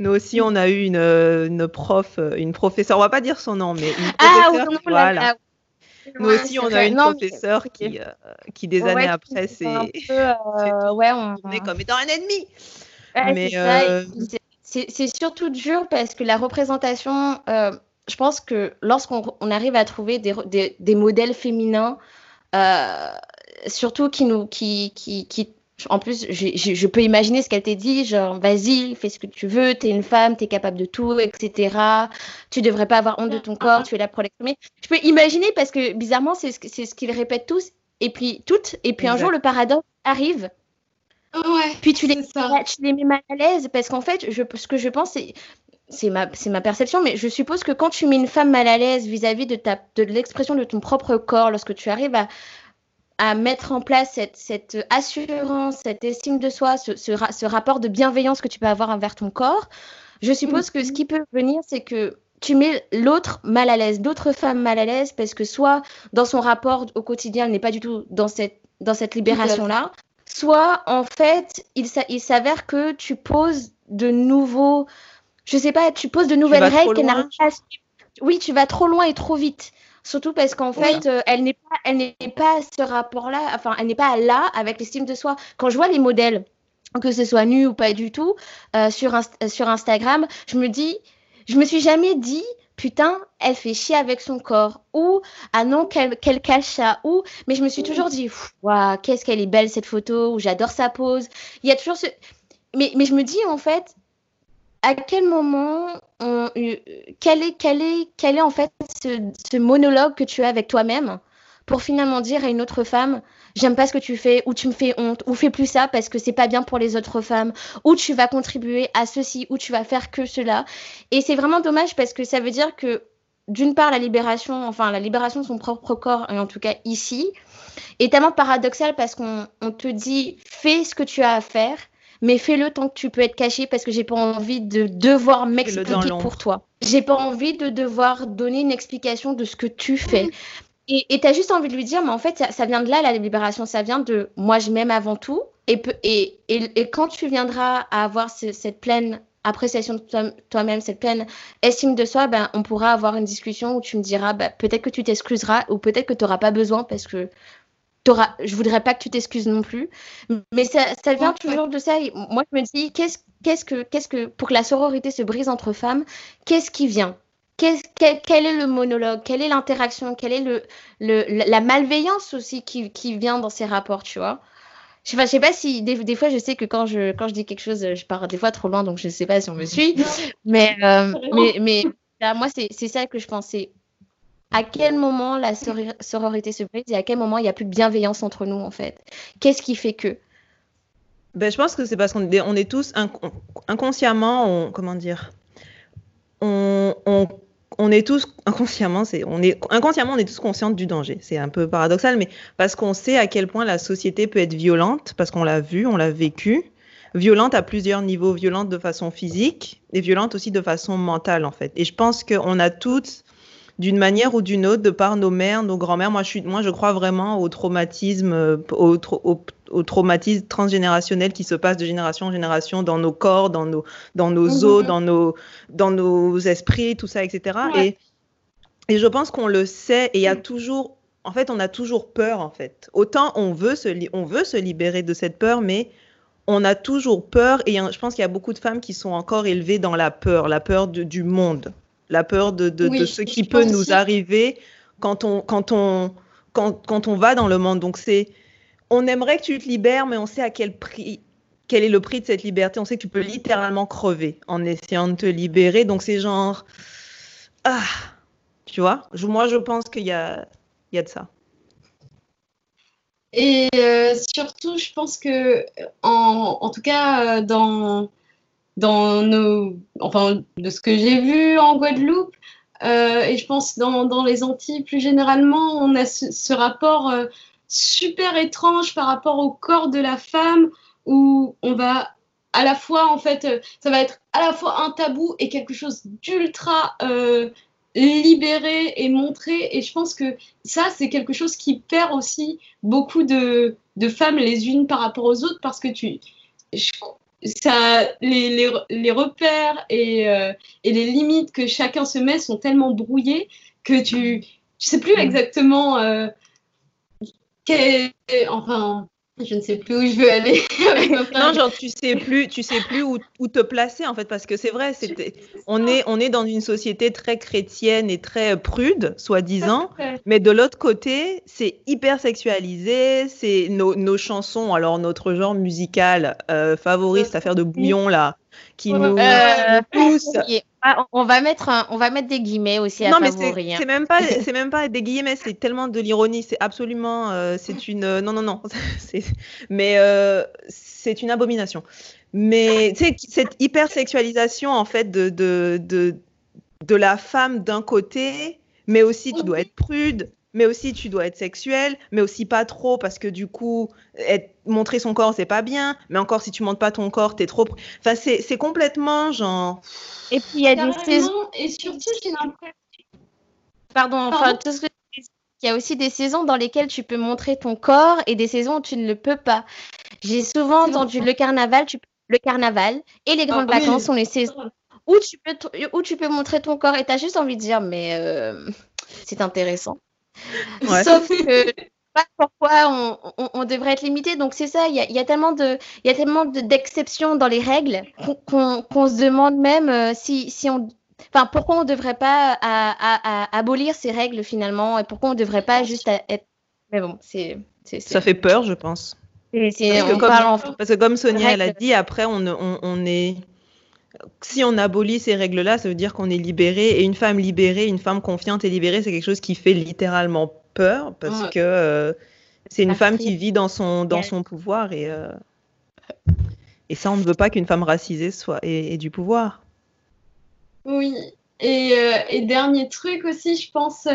Nous aussi, on a eu une, une, prof, une professeure, on va pas dire son nom, mais une ah, professeure. oui, voilà. Nous aussi, on a une non, professeure qui, euh, qui, des années ouais, après, c'est. Euh, ouais, on... on est comme étant un ennemi. Mais euh... c'est surtout dur parce que la représentation, euh, je pense que lorsqu'on on arrive à trouver des, des, des modèles féminins, surtout qui nous qui, qui, qui en plus, je, je, je peux imaginer ce qu'elle t'a dit, genre, vas-y, fais ce que tu veux, t'es une femme, t'es capable de tout, etc. Tu devrais pas avoir honte de ton corps, tu es là pour l'exprimer. Je peux imaginer parce que, bizarrement, c'est ce, ce qu'ils répètent tous, et puis toutes, et puis exact. un jour, le paradoxe arrive. Ouais, puis tu les, tu les mets mal à l'aise, parce qu'en fait, je, ce que je pense, c'est c'est ma, ma perception, mais je suppose que quand tu mets une femme mal à l'aise vis-à-vis de, ta, de l'expression de ton propre corps, lorsque tu arrives à, à mettre en place cette, cette, assurance, cette estime de soi, ce, ce, ce, rapport de bienveillance que tu peux avoir envers ton corps, je suppose que ce qui peut venir, c'est que tu mets l'autre mal à l'aise, d'autres femmes mal à l'aise, parce que soit dans son rapport au quotidien, elle n'est pas du tout dans cette, dans cette libération-là, soit en fait, il, il s'avère que tu poses de nouveaux, je sais pas, tu poses de nouvelles règles qu'elle n'arrive pas à Oui, tu vas trop loin et trop vite. Surtout parce qu'en fait, euh, elle n'est pas, elle n'est pas à ce rapport-là, enfin, elle n'est pas là avec l'estime de soi. Quand je vois les modèles, que ce soit nu ou pas du tout, euh, sur, Inst sur Instagram, je me dis, je me suis jamais dit, putain, elle fait chier avec son corps, ou ah non, qu'elle qu cache ça, ou, mais je me suis toujours dit, waouh, qu'est-ce qu'elle est belle cette photo, ou j'adore sa pose. Il y a toujours ce. Mais, mais je me dis, en fait, à quel moment, euh, quel, est, en fait ce, ce monologue que tu as avec toi-même pour finalement dire à une autre femme, j'aime pas ce que tu fais, ou tu me fais honte, ou fais plus ça parce que c'est pas bien pour les autres femmes, ou tu vas contribuer à ceci, ou tu vas faire que cela. Et c'est vraiment dommage parce que ça veut dire que d'une part la libération, enfin la libération de son propre corps, et en tout cas ici, est tellement paradoxale parce qu'on te dit fais ce que tu as à faire, mais fais-le tant que tu peux être caché parce que j'ai pas envie de devoir m'expliquer pour toi. J'ai pas envie de devoir donner une explication de ce que tu fais. Et tu as juste envie de lui dire, mais en fait, ça, ça, vient de là, la libération, ça vient de moi, je m'aime avant tout. Et, et, et, et, quand tu viendras à avoir ce, cette pleine appréciation de toi-même, toi cette pleine estime de soi, ben, on pourra avoir une discussion où tu me diras, ben, peut-être que tu t'excuseras ou peut-être que tu n'auras pas besoin parce que je voudrais pas que tu t'excuses non plus. Mais ça, ça vient ouais, toujours ouais. de ça. Et moi, je me dis, qu'est-ce qu'est-ce que, qu'est-ce que, pour que la sororité se brise entre femmes, qu'est-ce qui vient? Quel, quel, est le monologue? Quelle est l'interaction? Quelle est le, le, la malveillance aussi qui, qui vient dans ces rapports, tu vois? Je sais, pas, je sais pas si des, des, fois je sais que quand je quand je dis quelque chose je pars des fois trop loin donc je sais pas si on me suit. Mais euh, mais mais là, moi c'est ça que je pensais à quel moment la sororité se brise et à quel moment il n'y a plus de bienveillance entre nous en fait? Qu'est-ce qui fait que? Ben, je pense que c'est parce qu'on est, on est tous inc inconsciemment on, comment dire? On, on on est tous inconsciemment, c'est, on est inconsciemment, on est tous conscients du danger. C'est un peu paradoxal, mais parce qu'on sait à quel point la société peut être violente, parce qu'on l'a vu, on l'a vécu, violente à plusieurs niveaux, violente de façon physique et violente aussi de façon mentale en fait. Et je pense qu'on a toutes, d'une manière ou d'une autre, de par nos mères, nos grands-mères, moi je suis, moi je crois vraiment au traumatisme, au, au, au traumatisme transgénérationnel qui se passe de génération en génération dans nos corps, dans nos, dans nos mmh. os, dans nos, dans nos esprits, tout ça, etc. Ouais. Et, et je pense qu'on le sait et il y a toujours, en fait, on a toujours peur, en fait. Autant on veut se, on veut se libérer de cette peur, mais on a toujours peur et je pense qu'il y a beaucoup de femmes qui sont encore élevées dans la peur, la peur de, du monde, la peur de, de, oui, de ce qui peut nous aussi. arriver quand on, quand on, quand, quand on va dans le monde. Donc c'est, on aimerait que tu te libères, mais on sait à quel prix, quel est le prix de cette liberté. On sait que tu peux littéralement crever en essayant de te libérer. Donc c'est genre, ah, tu vois? Moi, je pense qu'il y a, il y a de ça. Et euh, surtout, je pense que, en, en tout cas, euh, dans, dans nos, enfin, de ce que j'ai vu en Guadeloupe, euh, et je pense dans, les Antilles plus généralement, on a ce, rapport euh, super étrange par rapport au corps de la femme, où on va à la fois, en fait, euh, ça va être à la fois un tabou et quelque chose d'ultra libéré et montré. Et je pense que ça, c'est quelque chose qui perd aussi beaucoup de, femmes les unes par rapport aux autres parce que tu, ça, les, les, les repères et, euh, et, les limites que chacun se met sont tellement brouillés que tu ne sais plus exactement euh, quel, enfin je ne sais plus où je veux aller. non, genre tu sais plus, tu sais plus où, où te placer en fait, parce que c'est vrai, c'était, on est, on est dans une société très chrétienne et très prude, soi-disant, mais de l'autre côté, c'est hyper sexualisé, c'est nos, nos, chansons, alors notre genre musical euh, favori, cette affaire de bouillon là, qui nous, euh, pousse. Ah, on va mettre un, on va mettre des guillemets aussi à non, favori. mais c'est même pas c'est même pas des guillemets, c'est tellement de l'ironie, c'est absolument euh, c'est une euh, non non non, mais euh, c'est une abomination. Mais tu sais cette hypersexualisation en fait de de, de de la femme d'un côté, mais aussi tu dois être prude, mais aussi tu dois être sexuel, mais aussi pas trop parce que du coup, être, montrer son corps, c'est pas bien, mais encore si tu montres pas ton corps, t'es trop. Enfin, c'est complètement genre. Et puis il y a des saisons. Et surtout, j'ai l'impression. Pardon, enfin, tout ce que il y a aussi des saisons dans lesquelles tu peux montrer ton corps et des saisons où tu ne le peux pas. J'ai souvent entendu le carnaval, tu... le carnaval et les grandes ah, vacances oui. sont les saisons où tu peux, où tu peux montrer ton corps et tu as juste envie de dire, mais euh, c'est intéressant. Ouais. Sauf que pas pourquoi on, on, on, devrait être limité. Donc c'est ça, il y, y a, tellement de, il y a tellement d'exceptions dans les règles qu'on qu se demande même euh, si, si on, enfin pourquoi on ne devrait pas à, à, à abolir ces règles finalement et pourquoi on ne devrait pas juste être. Mais bon, c'est. Ça fait peur, je pense. Parce que, comme, en... parce, que comme, Sonia elle a dit, après on, on est si on abolit ces règles-là, ça veut dire qu'on est libéré. Et une femme libérée, une femme confiante et libérée, c'est quelque chose qui fait littéralement peur parce ouais. que euh, c'est une femme qui vit dans son, dans son pouvoir. Et, euh, et ça, on ne veut pas qu'une femme racisée soit, ait, ait, du pouvoir. Oui. Et, euh, et, dernier truc aussi, je pense,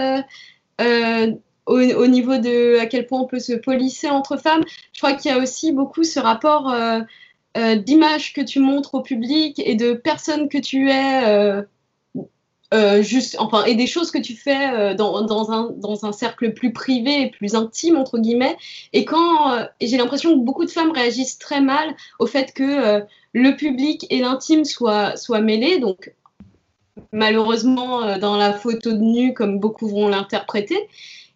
au, au, niveau de à quel point on peut se polisser entre femmes, je crois qu'il y a aussi beaucoup ce rapport euh, d'images que tu montres au public et de personnes que tu es, euh, euh, juste, enfin, et des choses que tu fais dans, dans, un, dans un cercle plus privé et plus intime, entre guillemets. Et quand j'ai l'impression que beaucoup de femmes réagissent très mal au fait que le public et l'intime soient, soient mêlés. Donc, malheureusement, dans la photo de nu, comme beaucoup vont l'interpréter.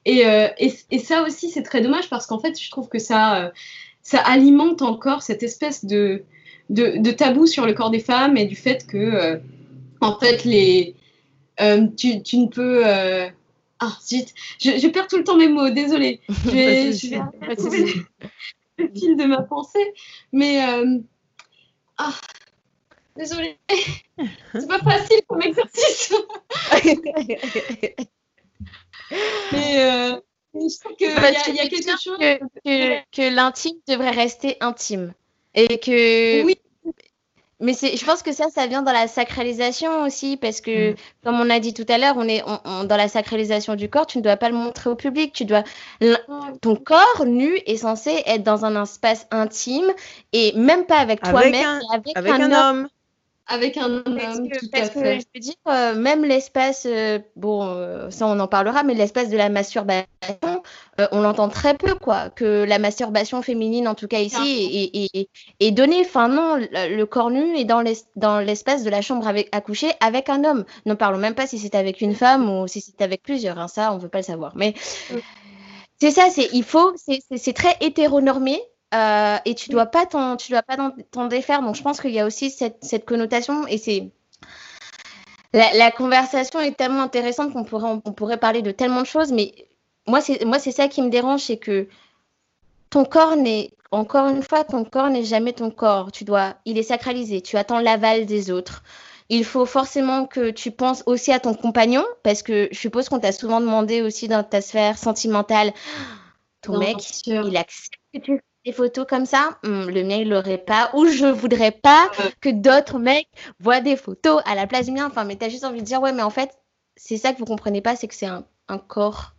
Et, et, ça aussi, c'est très dommage parce qu'en fait, je trouve que ça ça alimente encore cette espèce de, de, de, tabou sur le corps des femmes et du fait que, euh, en fait, les, euh, tu, tu, ne peux. Euh... Ah, zut, je, je, perds tout le temps mes mots, désolée. Je vais, je vais trouver le fil de ma pensée. Mais. Ah, désolée. C'est pas facile comme exercice. mais. Je trouve qu'il y, a, y a quelque chose que, que, que l'intime devrait rester intime et que oui. Mais je pense que ça, ça vient dans la sacralisation aussi, parce que, mmh. comme on a dit tout à l'heure, on est on, on, dans la sacralisation du corps, tu ne dois pas le montrer au public. Tu dois, ton corps nu est censé être dans un espace intime et même pas avec toi-même, avec, avec, un, un homme. homme avec un homme. Parce que, tout parce à fait. je veux dire, euh, même l'espace, euh, bon, euh, ça on en parlera, mais l'espace de la masturbation, on l'entend très peu, quoi. Que la masturbation féminine, en tout cas ici, est, est, est, donnée. Enfin, non, le, le corps nu est dans l'espace de la chambre avec, à coucher avec un homme. Ne parlons même pas si c'est avec une femme ou si c'est avec plusieurs. Hein, ça, on veut pas le savoir. Mais. Mm. C'est ça, c'est il faut, c'est très hétéronormé, euh, et tu dois pas tu dois pas t'en défaire. Donc je pense qu'il y a aussi cette, cette connotation et c'est La, conversation est tellement intéressante qu'on pourrait, on pourrait parler de tellement de choses, mais moi, c'est moi c'est ça qui me dérange, c'est que ton corps n'est, encore une fois, ton corps n'est jamais ton corps. Tu dois, il est sacralisé. Tu attends l'aval des autres. Il faut forcément que tu penses aussi à ton compagnon, parce que je suppose qu'on t'a souvent demandé aussi dans ta sphère sentimentale, ton mec, il accepte que tu des photos comme ça, hmm, le mien, il l'aurait pas. Ou je voudrais pas que d'autres mecs voient des photos à la place du mien. Enfin, mais tu as juste envie de dire, ouais, mais en fait, c'est ça que vous comprenez pas, c'est que c'est un, corps.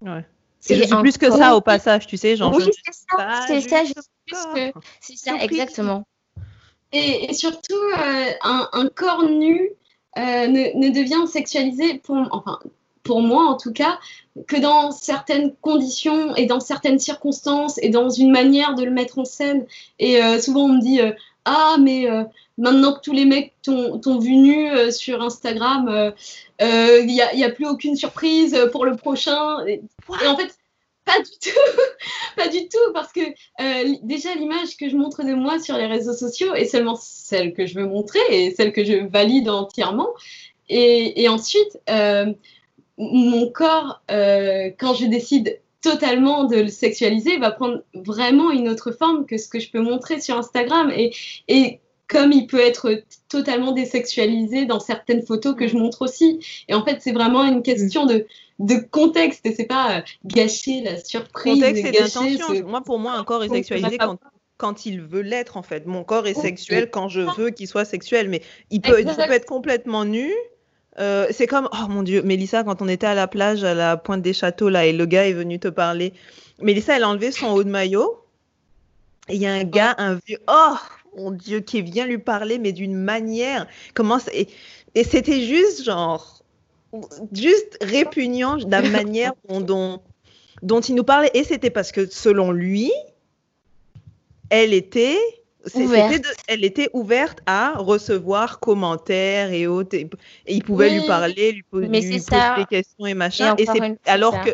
Ouais. C'est plus que ça au passage, tu sais, genre. Oui, c'est ça, c'est ça, que... C'est ça, exactement. Et, surtout, euh, un, corps nu euh, ne, ne, devient sexualisé, pour, enfin, pour moi en tout cas, que dans certaines conditions et dans certaines circonstances et dans une manière de le mettre en scène. Et euh, souvent on me dit euh, Ah, mais euh, maintenant que tous les mecs t'ont vu nu sur Instagram, il n'y a, a, plus aucune surprise pour le prochain. Et, en fait, pas du tout, pas du tout, parce que déjà l'image que je montre de moi sur les réseaux sociaux est seulement celle que je veux montrer et celle que je valide entièrement. Et, et ensuite, mon corps, euh, quand je décide totalement de le sexualiser, va prendre vraiment une autre forme que ce que je peux montrer sur Instagram. Et, et comme il peut être totalement désexualisé dans certaines photos que je montre aussi. Et en fait, c'est vraiment une question de, de contexte et c'est pas euh, gâcher la surprise. Contexte et d'intention. Moi, pour moi, un corps est sexualisé quand, quand il veut l'être, en fait. Mon corps est sexuel quand je veux qu'il soit sexuel, mais il peut, il peut être complètement nu euh, c'est comme, oh mon Dieu, Mélissa, quand on était à la plage à la pointe des châteaux, là, et le gars est venu te parler. Mélissa, elle a enlevé son haut de maillot. Et il y a un gars, un vieux, oh mon Dieu, qui vient lui parler, mais d'une manière. Comment et, et c'était juste genre, juste répugnant de la manière dont, dont il nous parlait. Et c'était parce que selon lui, elle était elle était ouverte à recevoir commentaires et autres. Et, il pouvait lui parler, lui, poser, des questions et machin. Et, c'est alors que.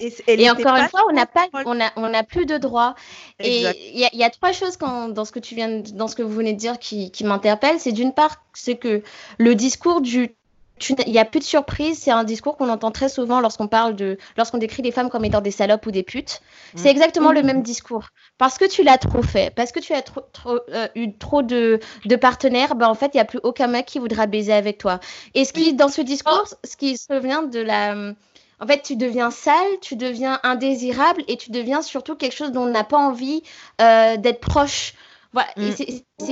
Et, encore une fois, on n'a pas, on a, on a plus de droits. Et il y, a trois choses dans ce que tu viens, dans ce que vous venez de dire qui, qui m'interpellent. C'est d'une part, c'est que le discours du il n'y a plus de surprise. C'est un discours qu'on entend très souvent lorsqu'on parle de, lorsqu'on décrit les femmes comme étant des salopes ou des putes. C'est mm. exactement le mm. même discours. Parce que tu l'as trop fait, parce que tu as trop, euh, eu trop de, de partenaires, ben en fait, il n'y a plus aucun mec qui voudra baiser avec toi. Et ce qui, dans ce discours, ce qui se vient de la, en fait, tu deviens sale, tu deviens indésirable et tu deviens surtout quelque chose dont on n'a pas envie euh, d'être proche. Voilà, mm.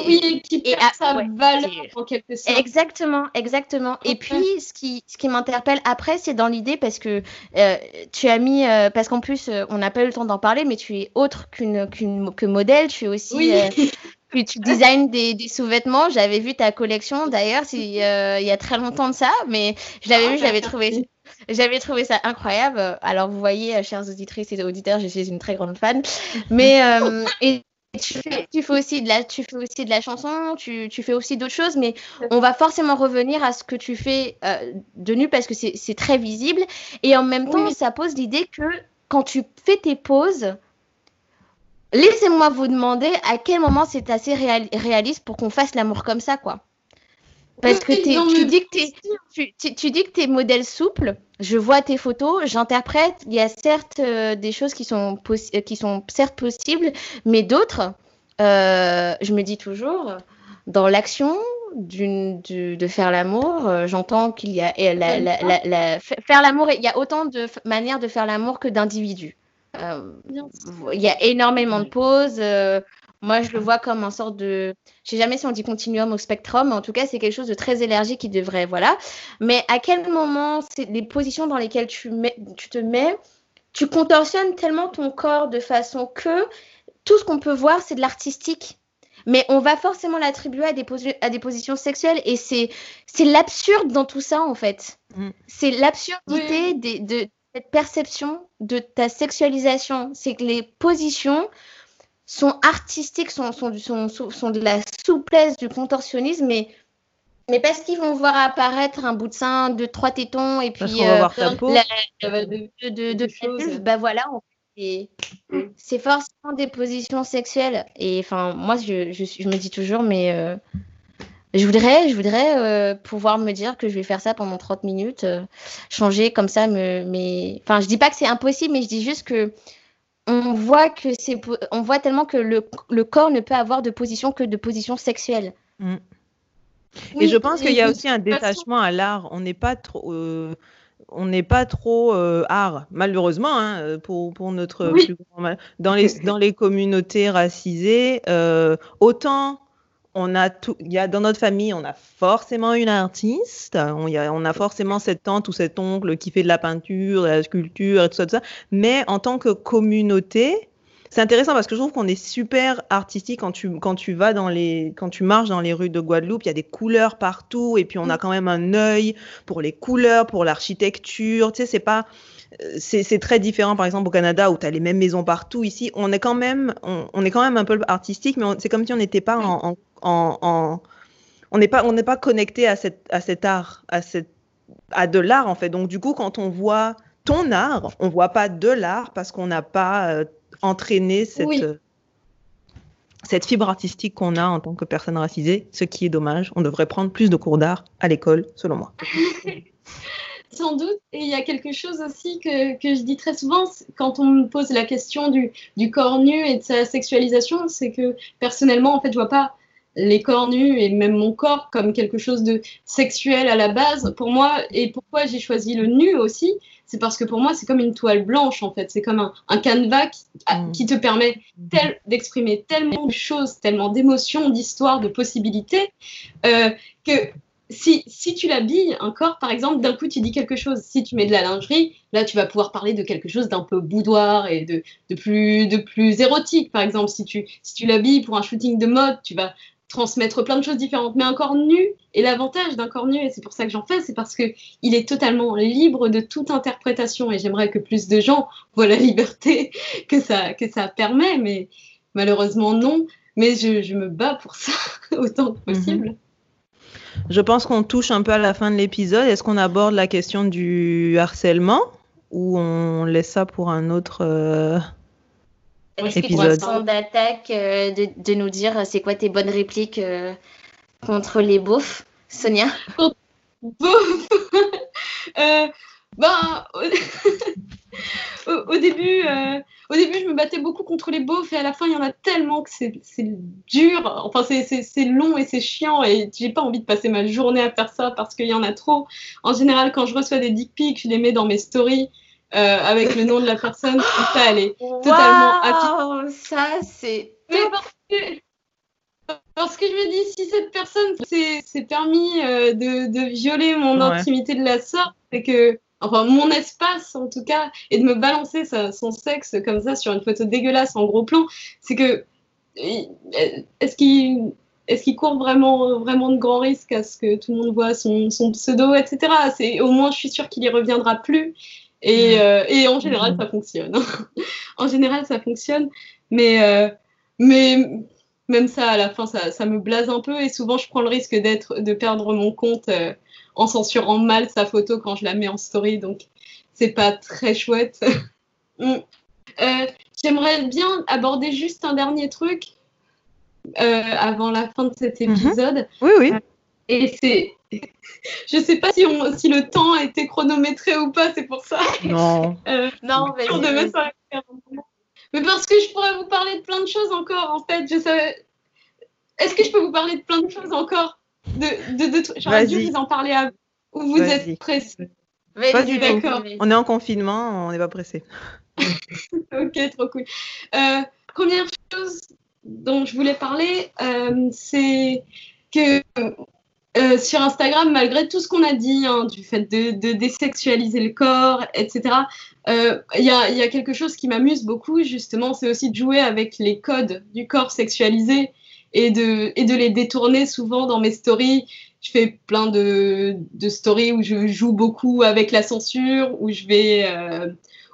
oui, qui perd sa valeur en quelque sorte. Exactement, exactement. Et puis, ce qui, ce qui m'interpelle après, c'est dans l'idée parce que euh, tu as mis, euh, parce qu'en plus, euh, on n'a pas eu le temps d'en parler, mais tu es autre qu'une, qu'une que modèle. Tu es aussi. Oui. Puis tu designes des, des sous-vêtements. J'avais vu ta collection d'ailleurs il y a très longtemps de ça, mais je l'avais ah, vu, j'avais trouvé. J'avais trouvé ça incroyable. Alors, vous voyez, chères auditrices et auditeurs, je suis une très grande fan. Mais, et tu fais, tu fais, aussi de la, tu fais aussi de la chanson, tu, tu fais aussi d'autres choses, mais on va forcément revenir à ce que tu fais euh, de nu parce que c'est très visible. Et en même temps, ça pose l'idée que quand tu fais tes pauses, laissez-moi vous demander à quel moment c'est assez réaliste pour qu'on fasse l'amour comme ça, quoi. Parce que tu, dis que tu, dis que tu es modèle souple, je vois tes photos, j'interprète, il y a certes euh, des choses qui sont, euh, qui sont certes possibles, mais d'autres, euh, je me dis toujours, dans l'action de, faire l'amour, j'entends qu'il y a la, faire l'amour, il y a autant de manières de faire l'amour que d'individus. il y a énormément de pauses. Moi, je le vois comme un sorte de. Je sais jamais si on dit continuum ou spectrum, mais en tout cas, c'est quelque chose de très élargi qui devrait. Voilà. Mais à quel moment, c'est les positions dans lesquelles tu, mets, tu te mets, tu contorsionnes tellement ton corps de façon que tout ce qu'on peut voir, c'est de l'artistique. Mais on va forcément l'attribuer à des, à des positions sexuelles et c'est l'absurde dans tout ça, en fait. Mm. C'est l'absurdité de cette perception de ta sexualisation. C'est que les positions sont artistiques, sont, sont, sont, sont, de la souplesse, du contorsionnisme, mais, mais parce qu'ils vont voir apparaître un bout de sein, de trois tétons, et puis euh, de, de, de, bah voilà, c'est forcément des positions sexuelles. Et enfin, moi, je, je, je, me dis toujours, mais euh, je voudrais, je voudrais euh, pouvoir me dire que je vais faire ça pendant 30 minutes, euh, changer comme ça. Me, mais, enfin, je dis pas que c'est impossible, mais je dis juste que on voit que c'est, on voit tellement que le, le, corps ne peut avoir de position que de position sexuelle. Mm. et je pense qu'il y a aussi un détachement à l'art. On n'est pas trop, euh, on n'est pas trop art, malheureusement, hein, pour, pour, notre plus grand dans les dans les communautés racisées. autant on a tout, il y a dans notre famille, on a forcément une artiste, on, y a, on a forcément cette tante ou cet oncle qui fait de la peinture, de la sculpture et tout ça, tout ça. Mais en tant que communauté, c'est intéressant parce que je trouve qu'on est super artistique quand tu, quand tu vas dans les, quand tu marches dans les rues de Guadeloupe, il y a des couleurs partout et puis on a quand même un œil pour les couleurs, pour l'architecture. Tu sais, c'est pas, c'est très différent, par exemple, au Canada où tu as les mêmes maisons partout. Ici, on est quand même, on, est quand même un peu artistique, mais c'est comme si on n'était pas en, on n'est pas, on n'est pas connecté à, cette, à cet art, à, cette, à de l'art en fait. Donc du coup, quand on voit ton art, on voit pas de l'art parce qu'on n'a pas euh, entraîné cette, cette fibre artistique qu'on a en tant que personne racisée, ce qui est dommage. On devrait prendre plus de cours d'art à l'école, selon moi. Sans doute. Et il y a quelque chose aussi que, que, je dis très souvent quand on me pose la question du, du corps nu et de sa sexualisation, c'est que personnellement, en fait, je vois pas les corps nus et même mon corps comme quelque chose de sexuel à la base pour moi et pourquoi j'ai choisi le nu aussi c'est parce que pour moi c'est comme une toile blanche en fait c'est comme un, un canevas qui, mm. qui, te permet tel, d'exprimer tellement de choses tellement d'émotions d'histoires de possibilités euh, que si, si tu l'habilles un corps, par exemple, d'un coup, tu dis quelque chose. Si tu mets de la lingerie, là, tu vas pouvoir parler de quelque chose d'un peu boudoir et de, de, plus, de plus érotique, par exemple. Si tu, si tu l'habilles pour un shooting de mode, tu vas transmettre plein de choses différentes. Mais un corps nu, et l'avantage d'un corps nu, et c'est pour ça que j'en fais, c'est parce que il est totalement libre de toute interprétation. Et j'aimerais que plus de gens voient la liberté que ça, que ça permet, mais malheureusement non. Mais je, je me bats pour ça autant que possible. Mhm. Je pense qu'on touche un peu à la fin de l'épisode. Est-ce qu'on aborde la question du harcèlement ou on laisse ça pour un autre euh, est-ce que tu as d'attaque euh, de, de, nous dire euh, c'est quoi tes bonnes répliques euh, contre les beaufs, Sonia? Beaufs Ben, au, début, au début, je me battais beaucoup contre les beaufs et à la fin, il y en a tellement que c'est dur. Enfin, c'est long et c'est chiant et j'ai pas envie de passer ma journée à faire ça parce qu'il y en a trop. En général, quand je reçois des dick pics, je les mets dans mes stories euh, avec le nom de la personne, ça, elle est totalement wow, Ça, c'est. Parce que, je me dis, si cette personne s'est permis euh, de, de, violer mon intimité de la sorte, c'est que. Enfin, mon espace, en tout cas, et de me balancer son sexe comme ça sur une photo dégueulasse en gros plan, c'est que. Est-ce qu'il est-ce qu'il court vraiment, vraiment de grands risques à ce que tout le monde voit son, son pseudo, etc. C'est au moins, je suis sûre qu'il y reviendra plus et, euh, et en général, ça fonctionne. en général, ça fonctionne. Mais, euh, mais même ça, à la fin, ça, ça, me blase un peu. Et souvent, je prends le risque d'être, de perdre mon compte euh, en censurant mal sa photo quand je la mets en story. Donc, c'est pas très chouette. Mm. J'aimerais bien aborder juste un dernier truc avant la fin de cet mhm. épisode. Oui, oui. Et c'est je sais pas si, on, si le temps a été chronométré ou pas, c'est pour ça. Non. Euh, non, mais. mais parce que je pourrais vous parler de plein de choses encore, en fait. Je savais. Est-ce que je peux vous parler de plein de choses encore? De, de, de... J'aurais dû vous en parler à Ou vous êtes pressé Pas du tout. On est en confinement, on n'est pas pressé. ok, trop cool. Euh, première chose dont je voulais parler, euh, c'est que euh, sur Instagram, malgré tout ce qu'on a dit, hein, du fait de, désexualiser le corps, etc., euh, il y, a, quelque chose qui m'amuse beaucoup, justement, c'est aussi de jouer avec les codes du corps sexualisé et de, et de les détourner souvent dans mes stories. Je fais plein de, stories où je joue beaucoup avec la censure, où je vais... Euh,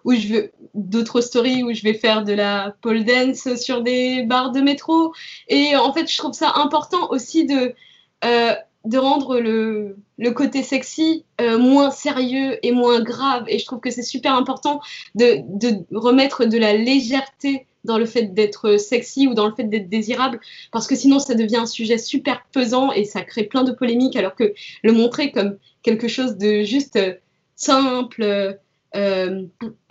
où je veux d'autres stories où je vais faire de la pole dance sur des barres de métro. Et en fait, je trouve ça important aussi de de rendre le, côté sexy euh, moins sérieux et moins grave. Et je trouve que c'est super important de, de, remettre de la légèreté dans le fait d'être sexy ou dans le fait d'être désirable, parce que sinon ça devient un sujet super pesant et ça crée plein de polémiques, alors que le montrer comme quelque chose de juste simple, euh,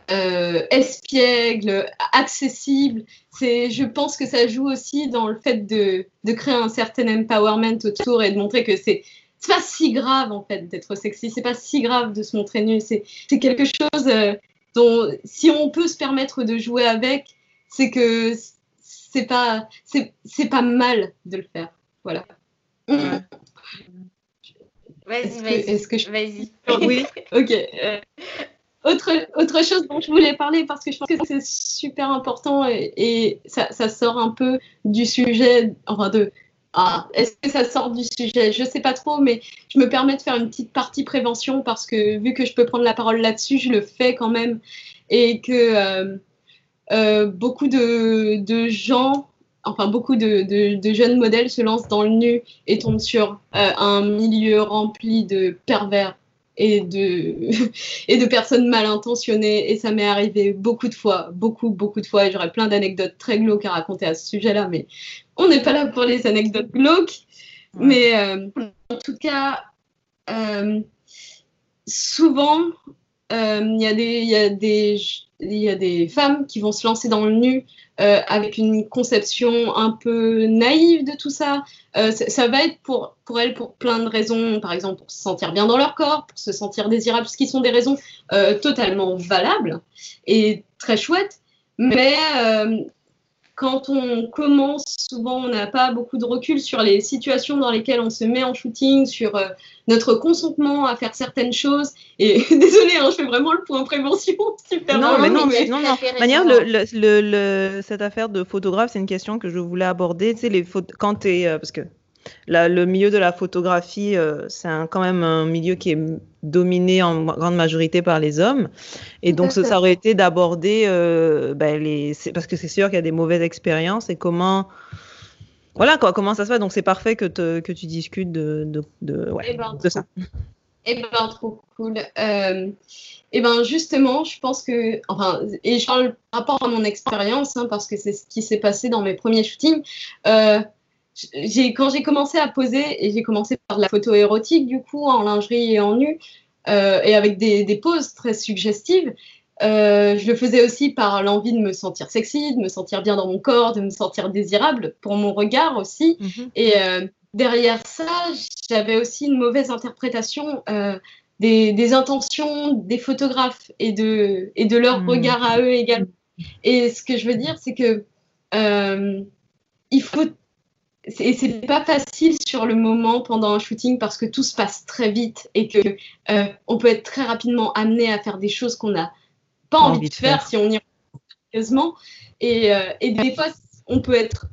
euh, espiègle, accessible. C'est, je pense que ça joue aussi dans le fait de, de, créer un certain empowerment autour et de montrer que c'est c'est pas si grave en fait d'être sexy, c'est pas si grave de se montrer nu, c'est quelque chose euh, dont si on peut se permettre de jouer avec, c'est que c'est pas c'est pas mal de le faire. Voilà. Vas-y, vas-y. Est-ce que je... Vas-y. Oui. ok. Euh, autre, autre chose dont je voulais parler parce que je pense que c'est super important et, ça, sort un peu du sujet, enfin de. Ah, est-ce que ça sort du sujet? Je sais pas trop, mais je me permets de faire une petite partie prévention parce que vu que je peux prendre la parole là-dessus, je le fais quand même et que euh, euh, beaucoup de, de, gens, enfin beaucoup de, de, jeunes modèles se lancent dans le nu et tombent sur euh, un milieu rempli de pervers et de, et de personnes mal intentionnées. Et ça m'est arrivé beaucoup de fois, beaucoup, beaucoup de fois. Et j'aurais plein d'anecdotes très glauques à raconter à ce sujet-là, mais on n'est pas là pour les anecdotes glauques. Mais euh, en tout cas, euh, souvent, il y, y, y, a des femmes qui vont se lancer dans le nu euh, avec une conception un peu naïve de tout ça. Euh, ça va être pour, pour elles pour plein de raisons, par exemple pour se sentir bien dans leur corps, pour se sentir désirable, ce qui sont des raisons euh, totalement valables et très chouettes. Mais quand on commence, souvent on n'a pas beaucoup de recul sur les situations dans lesquelles on se met en shooting, sur euh, notre consentement à faire certaines choses. Et désolé, hein, je fais vraiment le point prévention. Super non, mais non, mais non, non. Manière, le, le, le, cette affaire de photographe, c'est une question que je voulais aborder. Tu sais, les quand tu es. Euh, parce que le milieu de la photographie, euh, c'est quand même un milieu qui est dominé en grande majorité par les hommes. Et donc, ça, aurait été d'aborder, euh, ben, les, parce que c'est sûr qu'il y a des mauvaises expériences et comment, voilà quoi, comment ça se fait. Donc, c'est parfait que, que tu discutes de, de, de, ouais, eh ben, de ça. Eh ben, trop cool. Euh, eh ben, justement, je pense que, enfin, et je parle par rapport à mon expérience, hein, parce que c'est ce qui s'est passé dans mes premiers shootings. Euh, quand j'ai commencé à poser, et j'ai commencé par de la photo érotique, du coup, en lingerie et en nu, euh, et avec des, des, poses très suggestives, euh, je le faisais aussi par l'envie de me sentir sexy, de me sentir bien dans mon corps, de me sentir désirable pour mon regard aussi. Mhm. Et euh, derrière ça, j'avais aussi une mauvaise interprétation des, des, intentions des photographes et de, et de leur mhm. regard à eux également. Et ce que je veux dire, c'est que il faut et c'est pas facile sur le moment pendant un shooting parce que tout se passe très vite et que euh, on peut être très rapidement amené à faire des choses qu'on n'a pas envie, de faire, si on y sérieusement. Et, euh, et, des fois, on peut être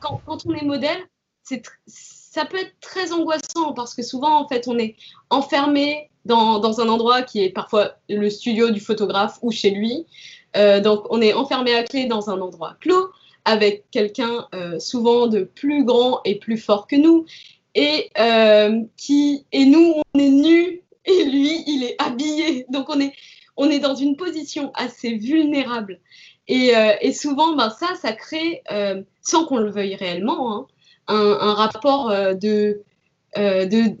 quand, quand on est modèle, c'est ça peut être très angoissant parce que souvent en fait on est enfermé dans, dans un endroit qui est parfois le studio du photographe ou chez lui. Euh, donc on est enfermé à clé dans un endroit clos avec quelqu'un euh, souvent de plus grand et plus fort que nous, et euh, qui et nous on est nus et lui il est habillé, donc on est on est dans une position assez vulnérable. Et, euh, et souvent, ben, ça, ça crée, sans qu'on le veuille réellement, hein, un, un, rapport de, de,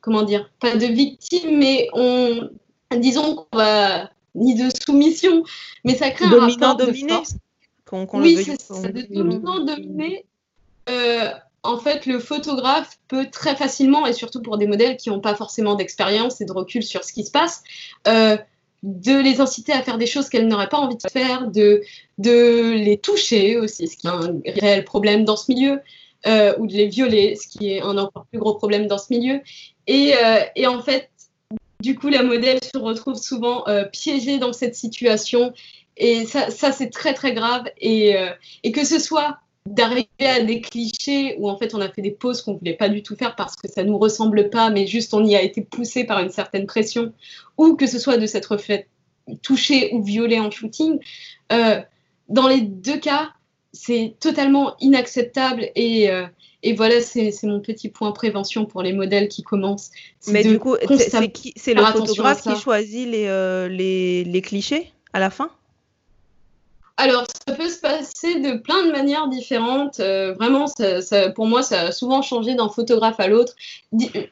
comment dire, pas de victime, mais on, disons qu'on va, ni de soumission, mais ça crée un rapport de force oui, c'est ça, de dominant, dominé. Euh, en fait, le photographe peut très facilement, et surtout pour des modèles qui n'ont pas forcément d'expérience et de recul sur ce qui se passe, euh, de les inciter à faire des choses qu'elles n'auraient pas envie de faire, de, de les toucher aussi, ce qui est un réel problème dans ce milieu, euh, ou de les violer, ce qui est un encore plus gros problème dans ce milieu. Et, et en fait, du coup, la modèle se retrouve souvent piégée dans cette situation et ça, ça c'est très très grave. Et, euh, et, que ce soit d'arriver à des clichés où en fait on a fait des pauses qu'on voulait pas du tout faire parce que ça nous ressemble pas, mais juste on y a été poussé par une certaine pression, ou que ce soit de s'être fait toucher ou violer en shooting, euh, dans les deux cas, c'est totalement inacceptable et, euh, et voilà, c'est mon petit point prévention pour les modèles qui commencent. Mais du coup, c'est le photographe qui choisit les, les, les clichés à la fin? Alors, ça peut se passer de plein de manières différentes. Euh, vraiment, pour moi, ça a souvent changé d'un photographe à l'autre.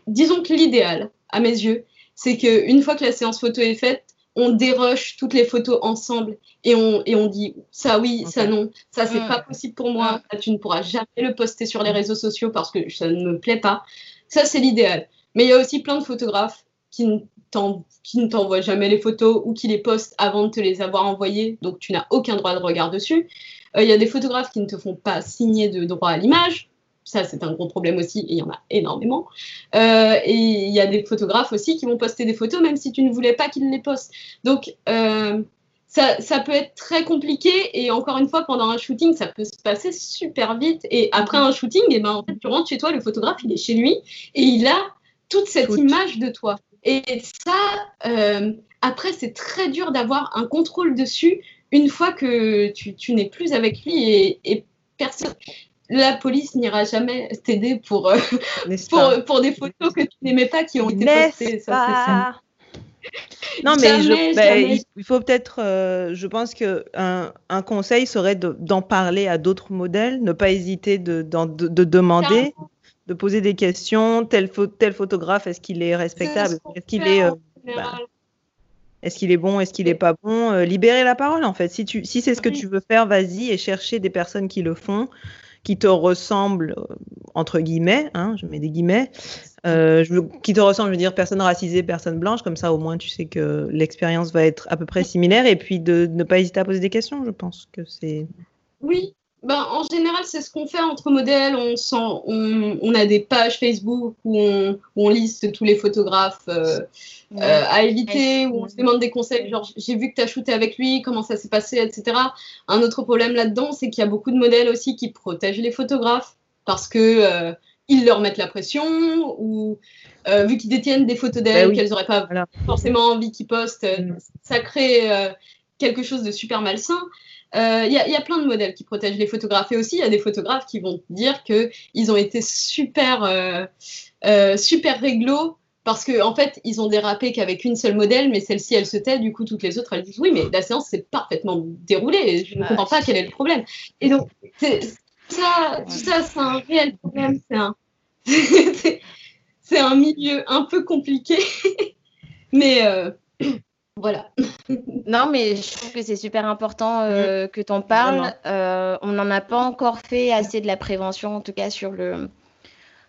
disons que l'idéal, à mes yeux, c'est qu'une fois que la séance photo est faite, on déroche toutes les photos ensemble et on, et on dit ça oui, ça non, ça c'est pas possible pour moi, tu ne pourras jamais le poster sur les réseaux sociaux parce que ça ne me plaît pas. Ça c'est l'idéal. Mais il y a aussi plein de photographes qui ne t'envoie jamais les photos ou qui les poste avant de te les avoir envoyées, donc tu n'as aucun droit de regard dessus. Euh, il y a des photographes qui ne te font pas signer de droit à l'image. Ça, c'est un gros problème aussi, et il y en a énormément. Euh, et il y a des photographes aussi qui vont poster des photos, même si tu ne voulais pas qu'ils les postent. Donc, euh, ça, ça, peut être très compliqué, et encore une fois, pendant un shooting, ça peut se passer super vite. Et après un shooting, et eh ben, en fait, tu rentres chez toi, le photographe, il est chez lui, et il a toute cette image de toi. Et ça, euh, après, c'est très dur d'avoir un contrôle dessus une fois que tu, n'es plus avec lui et, personne. La police n'ira jamais t'aider pour, euh, pour, des photos que tu n'aimais pas qui ont été postées. Ça, non, mais ben, il faut peut-être, euh, je pense qu'un un conseil serait d'en parler à d'autres modèles, ne pas hésiter de, de demander de poser des questions. Tel, tel photographe, est-ce qu'il est respectable? Est-ce qu'il est, euh, bah, est-ce qu'il est bon Est-ce qu'il n'est pas bon? Euh, Libérer la parole, en fait. Si, tu, si c'est ce que tu veux faire, vas-y et chercher des personnes qui le font, qui te ressemblent, euh, entre guillemets, hein, je mets des guillemets, je qui te ressemblent, je veux dire, personne racisée, personne blanche, comme ça au moins tu sais que l'expérience va être à peu près similaire, et puis de ne pas hésiter à poser des questions, je pense que c'est... Oui, ben, en général, c'est ce qu'on fait entre modèles. On, sent, on, a des pages Facebook où on, liste tous les photographes euh, euh, à éviter, où on se demande des conseils, genre j'ai vu que tu as shooté avec lui, comment ça s'est passé, etc. Un autre problème là-dedans, c'est qu'il y a beaucoup de modèles aussi qui protègent les photographes parce que euh, ils leur mettent la pression ou vu qu'ils détiennent des photos d'elles ben qu'elles n'auraient pas forcément envie qu'ils postent, mm. ça crée quelque chose de super malsain. Il euh, y, a plein de modèles qui protègent les photographes. Et aussi il y a des photographes qui vont dire qu'ils ont été super, euh, euh, super réglo parce qu'en en fait, ils ont dérapé qu'avec une seule modèle, mais celle-ci, elle se tait, du coup, toutes les autres, elles disent oui, mais la séance s'est parfaitement déroulée, je ne comprends pas quel est le problème. Et donc, ça, tout ça, c'est un réel problème, c'est un, c'est un milieu un peu compliqué, mais voilà. non, mais je trouve que c'est super important euh, mm. que tu en parles. Euh, on n'en a pas encore fait assez de la prévention, en tout cas sur le,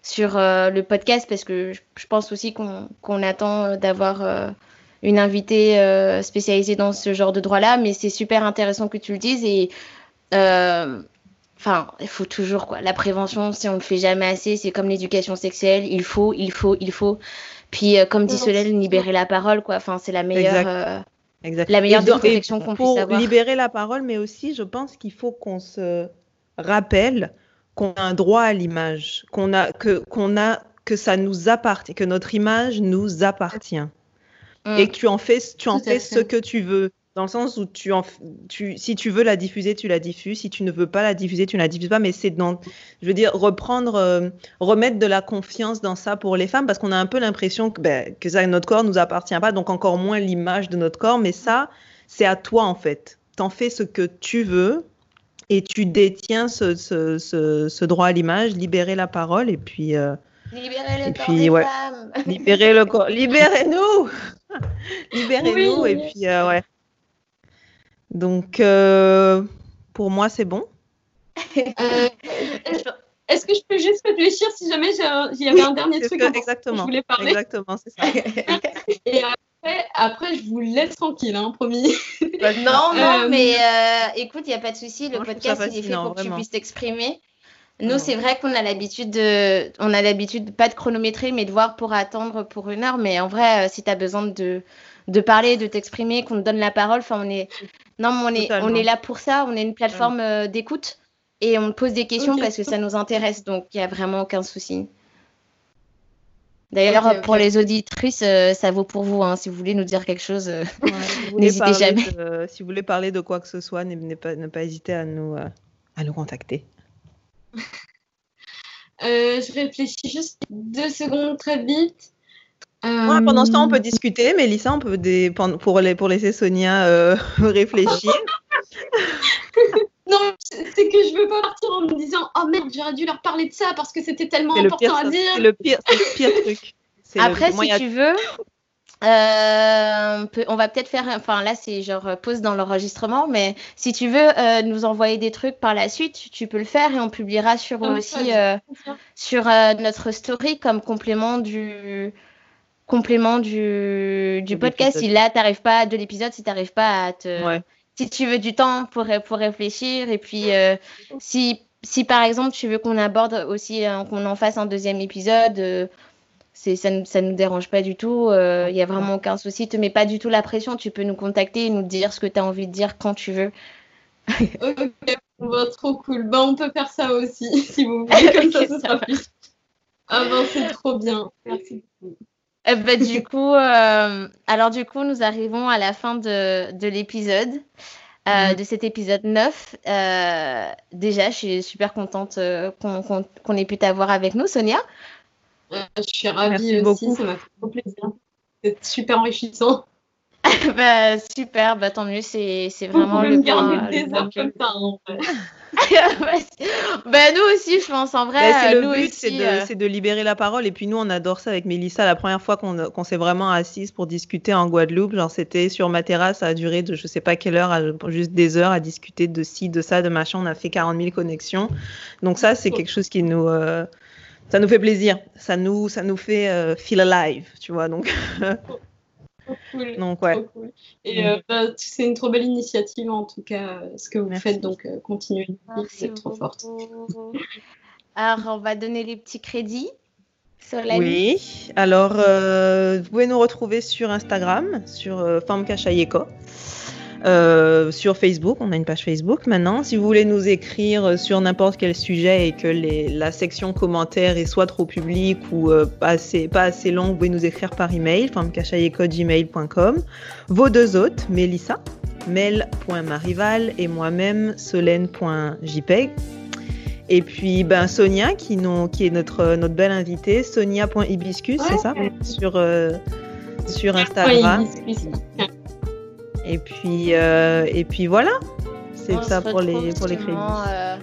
sur, euh, le podcast, parce que je, pense aussi qu'on attend d'avoir une invitée spécialisée dans ce genre de droit-là. Mais c'est super intéressant que tu le dises. Et enfin, il faut toujours quoi. La prévention, si on ne le fait jamais assez, c'est comme l'éducation sexuelle. Il faut, il faut, il faut. Puis, euh, comme dit Solène, libérer la parole, quoi. Enfin, c'est la meilleure, euh, la meilleure protection qu'on puisse avoir. Pour libérer la parole, mais aussi, je pense qu'il faut qu'on se rappelle qu'on a un droit à l'image, qu'on a que qu'on a que ça nous appartient, que notre image nous appartient. Mm. Et que tu en fais, tu en fais ce que tu veux. Dans le sens où tu en, tu, si tu veux la diffuser, tu la diffuses. Si tu ne veux pas la diffuser, tu ne la diffuses pas. Mais c'est dans, je veux dire, reprendre, euh, remettre de la confiance dans ça pour les femmes, parce qu'on a un peu l'impression que, ben, que ça, notre corps nous appartient pas, donc encore moins l'image de notre corps. Mais ça, c'est à toi en fait. T'en fais ce que tu veux et tu détiens ce, ce, ce, droit à l'image, libérer la parole et puis. Euh, libérer le corps puis, ouais, femmes. Libérer le corps. Libérez-nous. Libérez-nous et puis euh, ouais. Donc, euh, pour moi, c'est bon. Euh, est-ce que je peux juste réfléchir si jamais il y avait un dernier truc que, exactement, je voulais parler Exactement, c'est ça. Et après, après, je vous laisse tranquille, hein, promis. Bah, non, non, euh, mais écoute, il n'y a pas de souci. Le podcast, il est fait pour que tu puisses t'exprimer. Nous, c'est vrai qu'on a l'habitude de, on a l'habitude pas de chronométrer, mais de voir pour attendre pour une heure. Mais en vrai, si tu as besoin de, de parler, de t'exprimer, qu'on te donne la parole. Enfin, on est, non, on est, on est là pour ça. On est une plateforme euh, d'écoute et on pose des questions parce que ça nous intéresse. Donc, il n'y a vraiment aucun souci. D'ailleurs, pour les auditrices, euh, ça vaut pour vous. Hein. Si vous voulez nous dire quelque chose, euh, n'hésitez jamais. si vous voulez parler de quoi que ce soit, ne pas, ne pas hésiter à nous, à nous contacter. je réfléchis juste deux secondes très vite pendant ce temps, on peut discuter. Mélissa, on peut des, pour, les, pour laisser Sonia euh, réfléchir. non, c'est que je veux pas partir en me disant oh merde, j'aurais dû leur parler de ça parce que c'était tellement important à dire. C'est le pire, le pire truc. Après, si tu veux, euh, on va peut-être faire, enfin là c'est genre euh, pause dans l'enregistrement, mais si tu veux euh, nous envoyer des trucs par la suite, tu peux le faire et on publiera sur aussi sur notre story comme complément du complément du, du podcast. Si là t'arrives pas de l'épisode, si t'arrives pas à te, si tu veux du temps pour pour réfléchir et puis si si par exemple tu veux qu'on aborde aussi qu'on en fasse un deuxième épisode ça, ne nous dérange pas du tout. Il euh, n'y a vraiment aucun souci. Te mets pas du tout la pression. Tu peux nous contacter et nous dire ce que tu as envie de dire quand tu veux. ok, trop cool. Bah, on peut faire ça aussi, si vous voulez. Comme ça, ça, sera plus. Ah ben, c'est trop bien. Merci eh ben, du coup, euh, alors du coup, nous arrivons à la fin de, de l'épisode, euh, mhm. de cet épisode 9. déjà, je suis super contente qu'on ait pu t'avoir avec nous, Sonia. Euh, je suis ravie aussi, ça m'a fait trop plaisir. C'est super enrichissant. bah, super, bah, tant mieux, c'est, vraiment le point. des heures comme ça, en fait. bah, nous aussi, je pense, en vrai. c'est le but, euh, c'est, de, libérer la parole. Et puis nous, on adore ça avec Mélissa. La première fois qu'on, s'est vraiment assise pour discuter en Guadeloupe, genre c'était sur ma terrasse, ça a duré de je sais pas quelle heure, juste des heures à discuter de ci, de ça, de machin. On a fait 40 000 connexions. Donc ça, c'est quelque chose qui nous... Euh, ça nous fait plaisir. Ça nous, ça nous fait euh, feel alive, tu vois. Donc, cool. donc ouais. Et euh, bah, c'est une trop belle initiative en tout cas, ce que vous faites. Donc, euh, continuez. C'est trop forte. Alors, on va donner les petits crédits. Solène. Oui. Alors, vous pouvez nous retrouver sur Instagram, sur Femme. Euh, sur Facebook, on a une page Facebook maintenant. Si vous voulez nous écrire sur n'importe quel sujet et que la section commentaires est soit trop publique ou euh, pas, assez, pas assez longue, vous pouvez nous écrire par email, femmecachailleko.gmail.com. Vos deux hôtes, Mélissa, mel.marival et moi-même, solène.jpeg. Et puis ben, Sonia, qui, qui est notre, notre belle invitée, sonia.hibiscus, c'est ça? Sur, euh, sur Instagram. Et puis, euh, et puis voilà. C'est ça pour les, pour les crédits. Euh,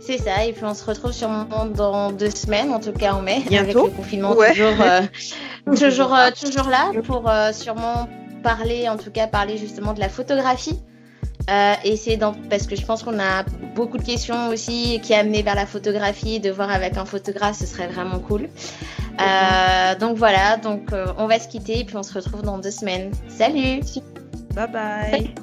c'est ça, et puis on se retrouve sûrement dans deux semaines, en tout cas en mai, avec le confinement toujours, euh, toujours, toujours là pour sûrement parler, en tout cas parler justement de la photographie. et c'est dans, parce que je pense qu'on a beaucoup de questions aussi qui amené vers la photographie, de voir avec un photographe, ce serait vraiment cool. donc voilà, donc on va se quitter et puis on se retrouve dans deux semaines. Salut Bye bye.